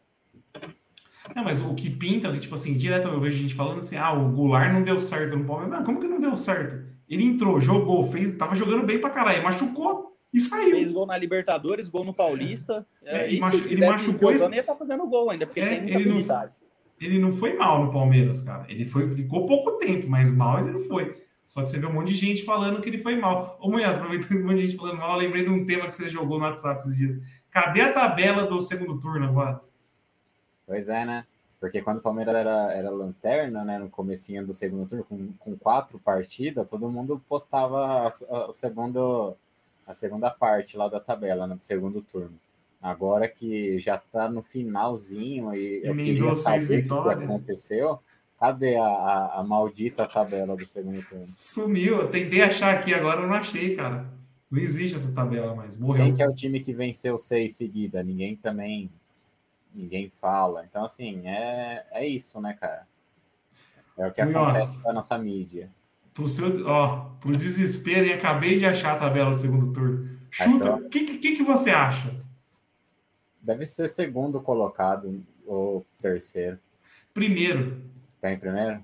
Não, mas o que pinta, tipo assim, direto eu vejo gente falando assim: ah, o Goulart não deu certo no Palmeiras. Não, como que não deu certo? Ele entrou, jogou, fez, tava jogando bem pra caralho, machucou e saiu. Fez gol na Libertadores, gol no Paulista. É, É, e e machu- ele machucou jogando, esse- ele tá fazendo gol ainda, porque É, tem muita ele não-. Ele não foi mal no Palmeiras, cara. Ele foi, ficou pouco tempo, mas mal ele não foi. Só que você vê um monte de gente falando que ele foi mal. Ô, mulher, aproveitando um monte de gente falando mal, eu lembrei de um tema que você jogou no WhatsApp esses dias. Cadê a tabela do segundo turno agora? Pois é, né? Porque quando o Palmeiras era, era lanterna, né, no comecinho do segundo turno, com, com quatro partidas, todo mundo postava a, a- segundo, a segunda parte lá da tabela, né, do segundo turno. Agora que já tá no finalzinho e eu Emendou queria saber o que aconteceu, cadê a, a, a maldita tabela do segundo turno? Sumiu. Eu tentei achar aqui, agora eu não achei, cara. Não existe essa tabela mais. Morreu. Quem que é o time que venceu seis seguida? Ninguém também. Ninguém fala. Então, assim, é, é isso, né, cara? É o que Nossa. acontece com a nossa mídia. Pro seu, ó, pro desespero, e acabei de achar a tabela do segundo turno. Chuta. O que, que, que você acha? Deve ser segundo colocado ou terceiro. Primeiro. Tá em primeiro?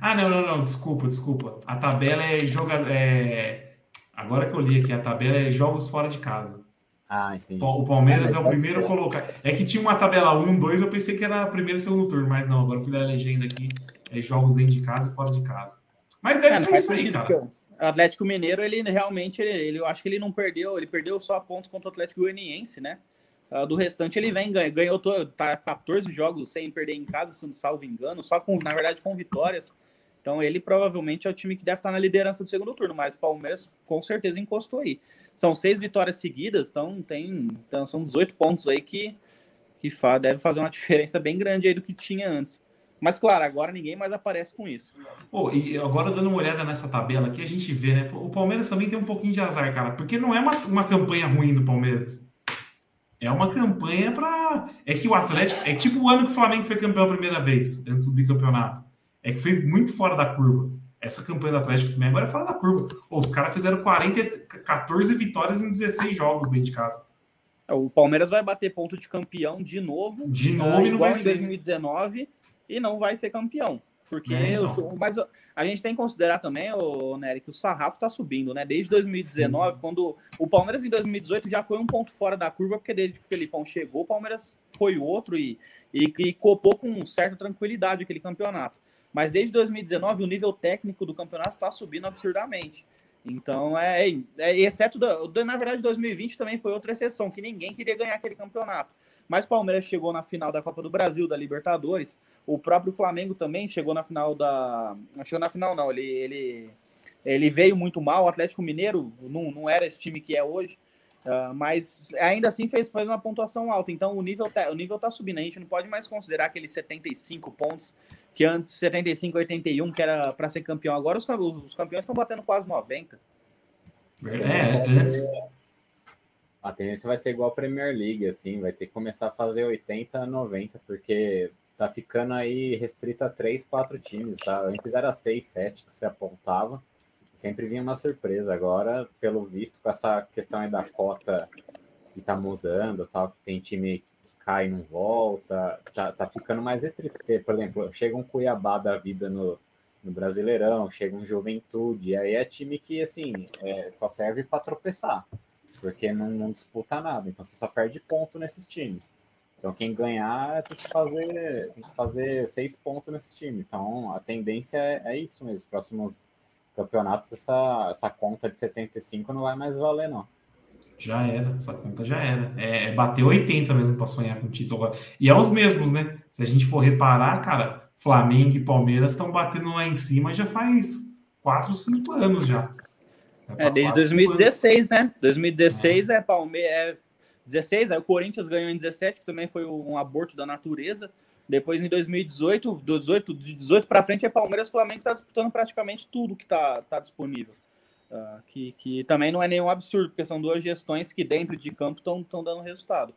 Ah, não, não, não. Desculpa, desculpa. A tabela é joga. É... Agora que eu li aqui, a tabela é jogos fora de casa. Ah, entendi. O Palmeiras Ah, mas é o primeiro ser. colocado. É que tinha uma tabela 1, 2, eu pensei que era primeiro e segundo turno, mas não, agora eu fui dar a legenda aqui. É jogos dentro de casa e fora de casa. Mas deve É, não ser isso aí, cara. O Atlético Mineiro, ele realmente, ele, ele- eu acho que ele não perdeu, ele perdeu só pontos contra o Atlético Goianiense, né? Uh, do restante ele vem, ganhou, ganhou tá 14 jogos sem perder em casa, se não salvo engano, só com, na verdade, com vitórias. Então ele provavelmente é o time que deve estar na liderança do segundo turno, mas o Palmeiras com certeza encostou aí. São seis vitórias seguidas, então tem. Então são 18 pontos aí que, que fa, deve fazer uma *laughs* diferença bem grande aí do que tinha antes. Mas, claro, agora ninguém mais aparece com isso. Oh, e agora, dando uma olhada nessa tabela aqui, a gente vê, né? O Palmeiras também tem um pouquinho de azar, cara, porque não é uma, uma campanha ruim do Palmeiras. É uma campanha para. É que o Atlético. É tipo o ano que o Flamengo foi campeão a primeira vez, antes do bicampeonato. É que foi muito fora da curva. Essa campanha do Atlético também agora é fora da curva. Oh, os caras fizeram 40, 14 vitórias em 16 jogos dentro de casa. É, o Palmeiras vai bater ponto de campeão de novo. De novo, uh, e não vai em 2019 e não vai ser campeão. Porque é, então. mas a gente tem que considerar também, o Nery, que o sarrafo está subindo, né? Desde 2019, Sim. quando o Palmeiras em 2018 já foi um ponto fora da curva, porque desde que o Felipão chegou, o Palmeiras foi outro e, e, e copou com certa tranquilidade aquele campeonato. Mas desde 2019 o nível técnico do campeonato está subindo absurdamente. Então, é, é, é exceto, do, na verdade, 2020 também foi outra exceção, que ninguém queria ganhar aquele campeonato. Mas o Palmeiras chegou na final da Copa do Brasil, da Libertadores. O próprio Flamengo também chegou na final da. Não chegou na final, não. Ele, ele, ele veio muito mal. O Atlético Mineiro não, não era esse time que é hoje. Uh, mas ainda assim fez, fez uma pontuação alta. Então o nível, tá, o nível tá subindo. A gente não pode mais considerar aqueles 75 pontos que antes 75, 81, que era para ser campeão. Agora os, os campeões estão batendo quase 90. É, a tendência vai ser igual a Premier League, assim, vai ter que começar a fazer 80, 90, porque tá ficando aí restrito a 3, 4 times, tá? Antes era 6, 7 que se apontava, sempre vinha uma surpresa. Agora, pelo visto, com essa questão aí da cota que tá mudando, tal, que tem time que cai e não volta, tá, tá ficando mais restrito. Porque, por exemplo, chega um Cuiabá da vida no, no Brasileirão, chega um Juventude, aí é time que, assim, é, só serve para tropeçar porque não, não, disputa nada, então você só perde ponto nesses times. Então quem ganhar tem que fazer, tem que fazer seis pontos nesses times. Então a tendência é, é isso mesmo. Os próximos campeonatos, essa, essa conta de 75 não vai mais valer, não. Já era, essa conta já era. É, é bater 80 mesmo para sonhar com o título agora. E é os mesmos, né? Se a gente for reparar, cara, Flamengo e Palmeiras estão batendo lá em cima já faz 4, 5 anos já. É, desde 2016, né? 2016 é Palmeiras. É 16, aí o Corinthians ganhou em 17, que também foi um aborto da natureza. Depois em 2018, do 18, de 18 para frente é Palmeiras, Flamengo está disputando praticamente tudo que está tá disponível. Uh, que, que também não é nenhum absurdo, porque são duas gestões que dentro de campo estão dando resultado.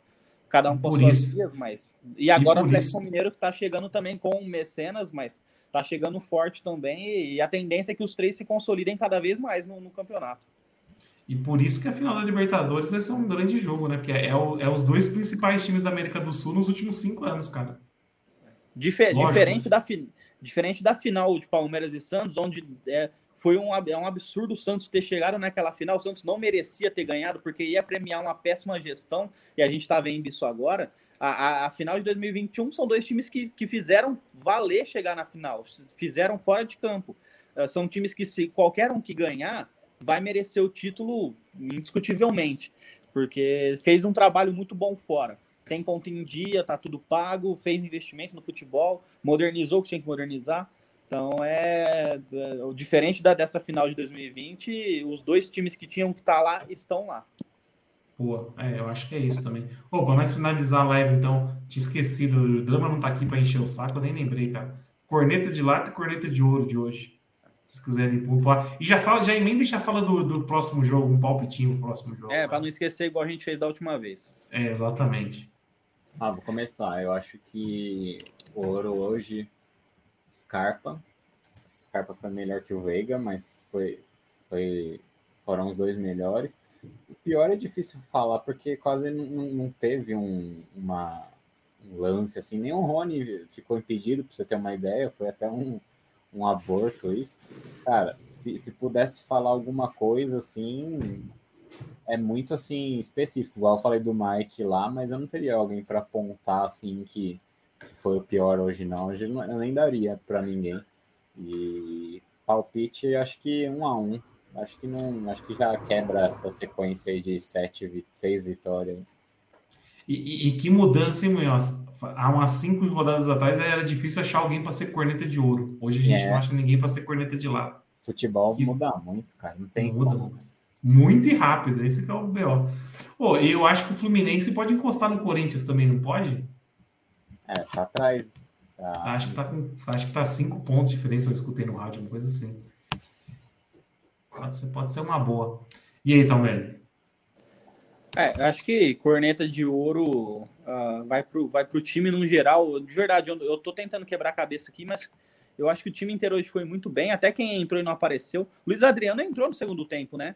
Cada um por suas vias, mas. E agora e o Atlético Mineiro que está chegando também com mecenas, mas tá chegando forte também e a tendência é que os três se consolidem cada vez mais no, no campeonato. E por isso que a final da Libertadores vai ser um grande jogo, né? Porque é, o, é os dois principais times da América do Sul nos últimos cinco anos, cara. Difer Lógico, diferente, né? da, diferente da final de Palmeiras e Santos, onde é, foi um, é um absurdo o Santos ter chegado naquela final. O Santos não merecia ter ganhado, porque ia premiar uma péssima gestão, e a gente está vendo isso agora. A, a, a, final de 2021 são dois times que, que fizeram valer chegar na final, fizeram fora de campo. Uh, são times que, se qualquer um que ganhar, vai merecer o título indiscutivelmente, porque fez um trabalho muito bom fora. Tem conta em dia, tá tudo pago, fez investimento no futebol, modernizou o que tinha que modernizar. Então é, é diferente da, dessa final de 2020, os dois times que tinham que estar tá lá estão lá. Boa, é, eu acho que é isso também. Ô, para nós finalizar a live, então, tinha esquecido, o Drama não tá aqui para encher o saco, eu nem lembrei, cara. Corneta de lata e corneta de ouro de hoje. Se vocês quiserem pontuar. E já fala, já emenda e já fala do, do próximo jogo, um palpitinho no próximo jogo. É, para não esquecer igual a gente fez da última vez. É, exatamente. Ah, vou começar. Eu acho que o ouro hoje, Scarpa. Scarpa foi melhor que o Veiga, mas foi, foi, foram os dois melhores. O pior é difícil falar, porque quase não, teve um, uma, um lance assim. Nem o Rony ficou impedido, para você ter uma ideia. Foi até um, um aborto isso. Cara, se, se pudesse falar alguma coisa assim, é muito assim específico. Igual eu falei do Mike lá, mas eu não teria alguém para apontar assim que, que, foi o pior hoje não. Hoje eu nem daria para ninguém. E palpite, acho que um a um. Acho que não, acho que já quebra essa sequência aí de sete, seis vitórias. E, e, e que mudança, hein, Munhoz? Há umas cinco rodadas atrás era difícil achar alguém para ser corneta de ouro. Hoje a gente é. não acha ninguém para ser corneta de lado. Futebol que... muda muito, cara. Não tem muda. Como. Muito e rápido. Esse é o BO. Pô, eu acho que o Fluminense pode encostar no Corinthians também, não pode? É, tá atrás. Tá... Acho, que tá com, acho que tá cinco pontos de diferença, eu escutei no rádio, uma coisa assim. Pode ser, pode ser uma boa. E aí, Talmelli? É, acho que corneta de ouro uh, vai pro, vai pro time no geral. De verdade, eu, eu tô tentando quebrar a cabeça aqui, mas eu acho que o time inteiro hoje foi muito bem. Até quem entrou e não apareceu. Luiz Adriano entrou no segundo tempo, né?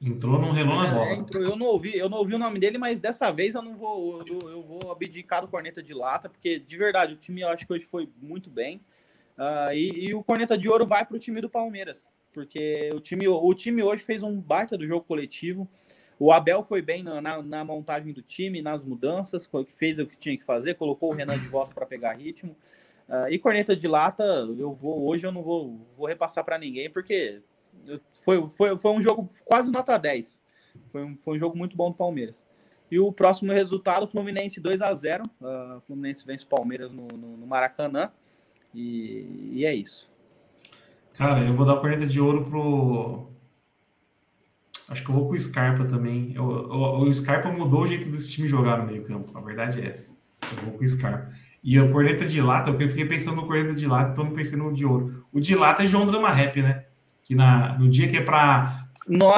Entrou num relógio na é, bola. entrou, eu não ouvi, eu não ouvi o nome dele, mas dessa vez eu não vou, eu, eu, vou abdicar do corneta de lata, porque de verdade o time eu acho que hoje foi muito bem. Uh, e, e, o corneta de ouro vai para o time do Palmeiras, porque o time, o time hoje fez um baita do jogo coletivo. O Abel foi bem na, na, na montagem do time, nas mudanças, fez o que tinha que fazer, colocou o Renan de volta para pegar ritmo. Uh, e corneta de lata, eu vou hoje eu não vou, vou repassar para ninguém, porque foi, foi, foi um jogo quase nota 10. Foi um, foi um jogo muito bom do Palmeiras. E o próximo resultado, Fluminense 2 a 0 uh, ah, Fluminense vence o Palmeiras no, no, no Maracanã. E, e, é isso. Cara, eu vou dar a corneta de ouro pro. Acho que eu vou com o Scarpa também. Eu, o, o Scarpa mudou o jeito desse time jogar no meio-campo. A verdade é essa. Eu vou com o Scarpa. E o corneta de lata, eu fiquei pensando no corneta de lata, então não pensei no de ouro. O de lata é João Drama Rap, né? que na, no dia que é para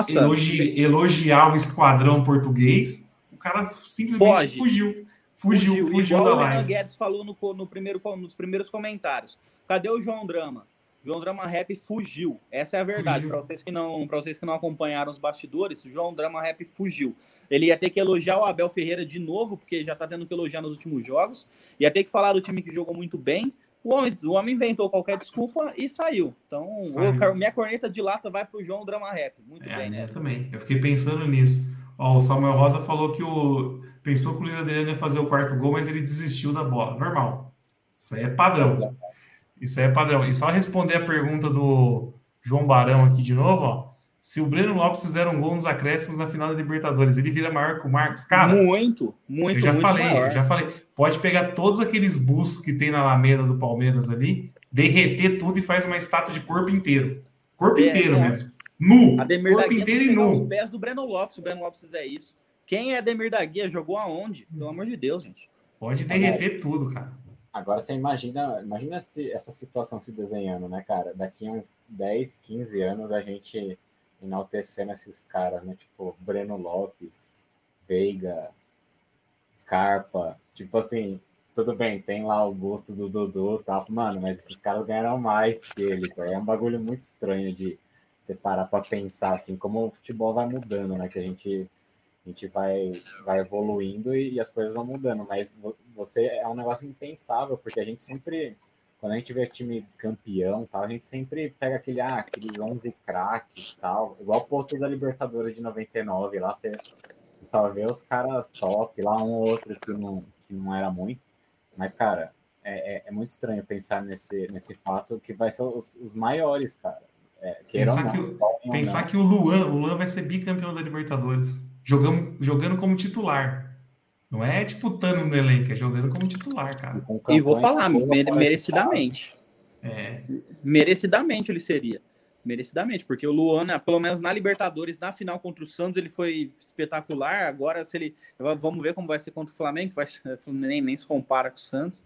elogi, elogiar o esquadrão português, o cara simplesmente Foge. fugiu. Fugiu, fugiu, fugiu da live. O Guedes falou no, no primeiro, nos primeiros comentários. Cadê o João Drama? João Drama Rap fugiu. Essa é a verdade. Para vocês que não, para vocês que não acompanharam os bastidores, João Drama Rap fugiu. Ele ia ter que elogiar o Abel Ferreira de novo, porque já está tendo que elogiar nos últimos jogos. Ia ter que falar do time que jogou muito bem. O homem, o homem inventou qualquer desculpa e saiu. Então, o, minha corneta de lata vai para o João Drama Rap. Muito é, bem, né? também. Eu fiquei pensando nisso. Ó, o Samuel Rosa falou que o pensou que o Luiz Adriano ia fazer o quarto gol, mas ele desistiu da bola. Normal. Isso aí é padrão. Isso aí é padrão. E só responder a pergunta do João Barão aqui de novo, ó. Se o Breno Lopes fizer um gol nos acréscimos na final da Libertadores, ele vira maior que o Marcos. Cara, muito, muito, eu já muito falei, maior. eu já falei. Pode pegar todos aqueles bustos que tem na Alameda do Palmeiras ali, derreter tudo e faz uma estátua de corpo inteiro. Corpo é, inteiro é. mesmo. Nu. Ademir corpo inteiro e nu. Os pés do Breno Lopes, o Breno Lopes fizer isso. Quem é Ademir da Guia? Jogou aonde? Pelo amor de Deus, gente. Pode derreter tudo, cara. Agora você imagina, imagina se, essa situação se desenhando, né, cara? Daqui uns 10, 15 anos a gente enaltecendo esses caras, né? Tipo, Breno Lopes, Veiga, Scarpa. Tipo assim, tudo bem, tem lá o gosto do Dudu e tal. Mano, mas esses caras ganharam mais que eles. É um bagulho muito estranho de separar para pensar, assim, como o futebol vai mudando, né? Que a gente, a gente vai, vai evoluindo e, e as coisas vão mudando. Mas você é um negócio impensável, porque a gente sempre quando a gente vê time campeão, tal, a gente sempre pega aquele, ah, aqueles 11 craques tal, igual o posto da Libertadores de 99, lá você, você só vê os caras top, lá um ou outro que não, que não era muito, mas, cara, é, é, é muito estranho pensar nesse, nesse fato que vai ser os, os maiores, cara. É, pensar, não, que, o, pensar que o Luan, o Luan vai ser bicampeão da Libertadores, jogando, jogando como titular. Não é disputando no elenco, é jogando como titular, cara. E vou falar, merecidamente. É. Merecidamente ele seria. Merecidamente, porque o Luan, pelo menos na Libertadores, na final contra o Santos, ele foi espetacular. Agora, se ele. Vamos ver como vai ser contra o Flamengo, vai ser, *laughs* nem, nem se compara com o Santos.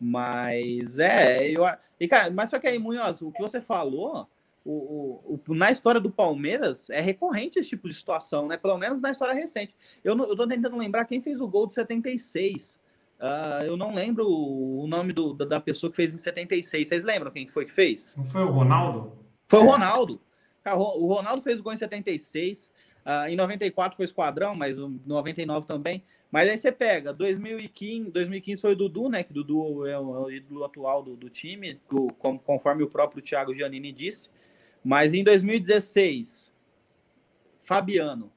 Mas é, eu. E, cara, mas só que aí, Munhoz, o que você falou o, o, na história do Palmeiras é recorrente esse tipo de situação, né? Pelo menos na história recente. Eu, não, eu tô tentando lembrar quem fez o gol de 76. Uh, ah, eu não lembro o nome do, da pessoa que fez em 76. Vocês lembram quem foi que fez? Não foi o Ronaldo? Foi o Ronaldo. O Ronaldo fez o gol em 76. Uh, em 94 foi o Esquadrão, mas em 99 também. Mas aí você pega, 2015, 2015 foi o Dudu, né? Que Dudu é o, é o ídolo atual do, do time, do, conforme o próprio Thiago Giannini disse. Mas em 2016, Fabiano.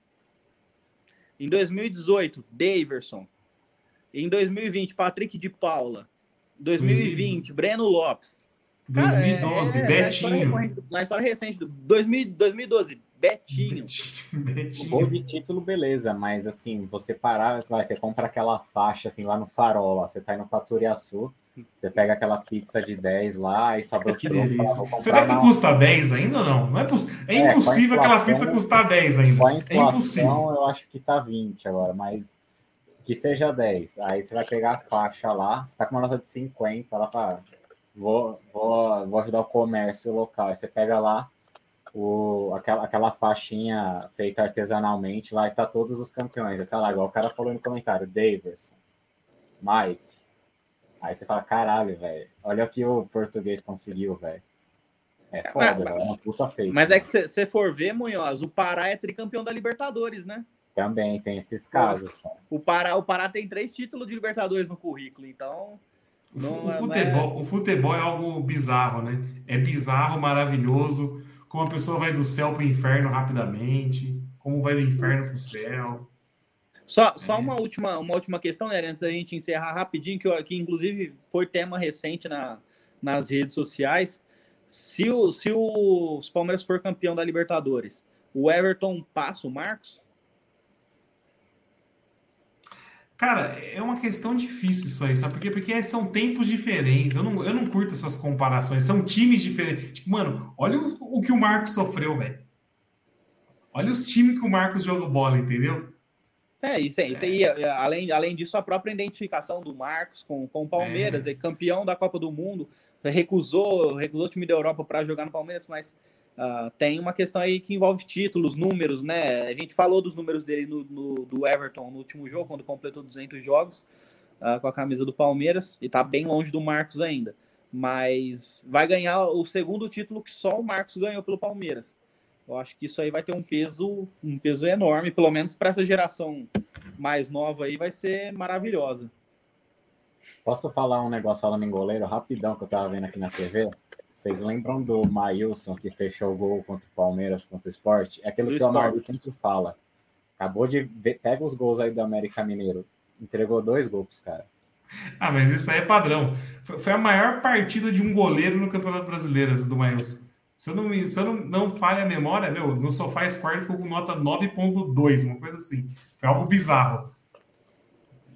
Em 2018, Daverson. Em 2020, Patrick de Paula. 2020, 2020. Breno Lopes. 2012, Cara, é, é, Betinho. Na história, recente, 2000, 2012, Betinho. Betinho. Gol de título, beleza, mas assim, você parar, vai, você compra aquela faixa assim lá no farol, lá, você tá indo pra Turiaçu, você pega aquela pizza de 10 lá e sobra o troco. Será que custa 10 ainda ou não? Não é, poss... é, é impossível inflação, aquela pizza custar 10 ainda. Com a inflação, é impossível. eu acho que tá 20 agora, mas que seja 10. Aí você vai pegar a faixa lá, você tá com uma nota de 50, lá fala, vou, vou, vou ajudar o comércio local. Aí você pega lá o, aquela, aquela faixinha feita artesanalmente, vai estar tá todos os campeões. Tá lá, igual o cara falou no comentário, Daverson, Mike. Aí você fala, caralho, velho, olha o que o português conseguiu, velho. É foda, é uma puta feita. Mas é que se você for ver, Munhoz, o Pará é tricampeão da Libertadores, né? Também tem esses casos. Cara. O Pará, o Pará tem três títulos de Libertadores no currículo, então. Não, o, é, futebol, é... o futebol é algo bizarro, né? É bizarro, maravilhoso como a pessoa vai do céu para o inferno rapidamente, como vai do inferno para o céu. Só, só é. uma, última, uma última questão, né, antes da gente encerrar rapidinho, que, que inclusive foi tema recente na, nas redes sociais. Se, o, se o, os Palmeiras for campeão da Libertadores, o Everton passa o Marcos? Cara, é uma questão difícil isso aí, sabe por quê? Porque são tempos diferentes. Eu não, eu não curto essas comparações. São times diferentes. Tipo, mano, olha o, o que o Marcos sofreu, velho. Olha os times que o Marcos joga bola, entendeu? É, isso, é, isso aí. Além, além disso, a própria identificação do Marcos com, com o Palmeiras, é. é campeão da Copa do Mundo, recusou, recusou o time da Europa para jogar no Palmeiras, mas Uh, tem uma questão aí que envolve títulos, números, né? A gente falou dos números dele no, no do Everton no último jogo, quando completou 200 jogos uh, com a camisa do Palmeiras, e tá bem longe do Marcos ainda. Mas vai ganhar o segundo título que só o Marcos ganhou pelo Palmeiras. Eu acho que isso aí vai ter um peso, um peso enorme, pelo menos para essa geração mais nova aí, vai ser maravilhosa. Posso falar um negócio falando em goleiro rapidão que eu tava vendo aqui na TV? Vocês lembram do Maílson que fechou o gol contra o Palmeiras, contra o Sport? É aquilo do que o Amaro sempre fala. Acabou de ver, pega os gols aí do América Mineiro. Entregou dois gols, cara. Ah, mas isso aí é padrão. Foi a maior partida de um goleiro no Campeonato Brasileiro, do Maílson. Se eu não, se eu não, não falha a memória, meu, no Sofá Square ficou com nota 9.2, uma coisa assim. Foi algo bizarro.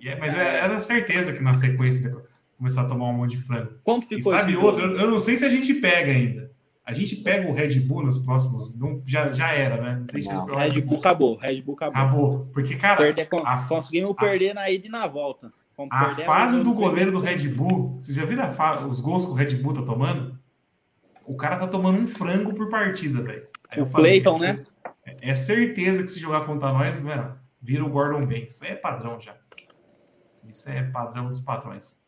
É, mas é. era certeza que na sequência começar a tomar um monte de frango. Quanto ficou e sabe outro? Eu, eu, não sei se a gente pega ainda. A gente pega o Red Bull nos próximos. Não, já, já era, né? Tem não, Red Bull acabou. Red Bull acabou. Acabou. Porque, cara. Perder, a, conseguimos a, perder na ida e na volta. a fase do goleiro do Red Bull. Vocês já viram os gols que o Red Bull tá tomando? O cara tá tomando um frango por partida, velho. O Clayton, né? É, é, certeza que se jogar contra nós, velho, vira o Gordon Banks. Isso é padrão já. Isso é padrão dos padrões.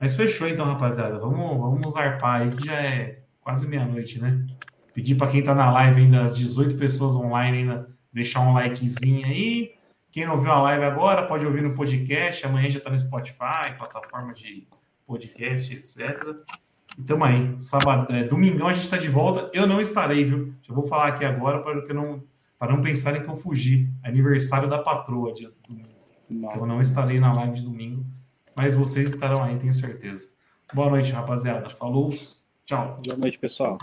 Mas fechou então, rapaziada. Vamos, vamos arpar aí, que já é quase meia-noite, né? Pedir para quem tá na live ainda, as 18 pessoas online ainda, deixar um likezinho aí. Quem não viu a live agora, pode ouvir no podcast. Amanhã já tá no Spotify, plataforma de podcast, etc. E tamo aí. Sábado, é, domingão a gente tá de volta. Eu não estarei, viu? Já vou falar aqui agora para não para não pensarem que eu fugi. Aniversário da patroa, dia domingo. Eu não estarei na live de domingo mas vocês estarão aí, tenho certeza. Boa noite, rapaziada. Falou, tchau. Boa noite, pessoal.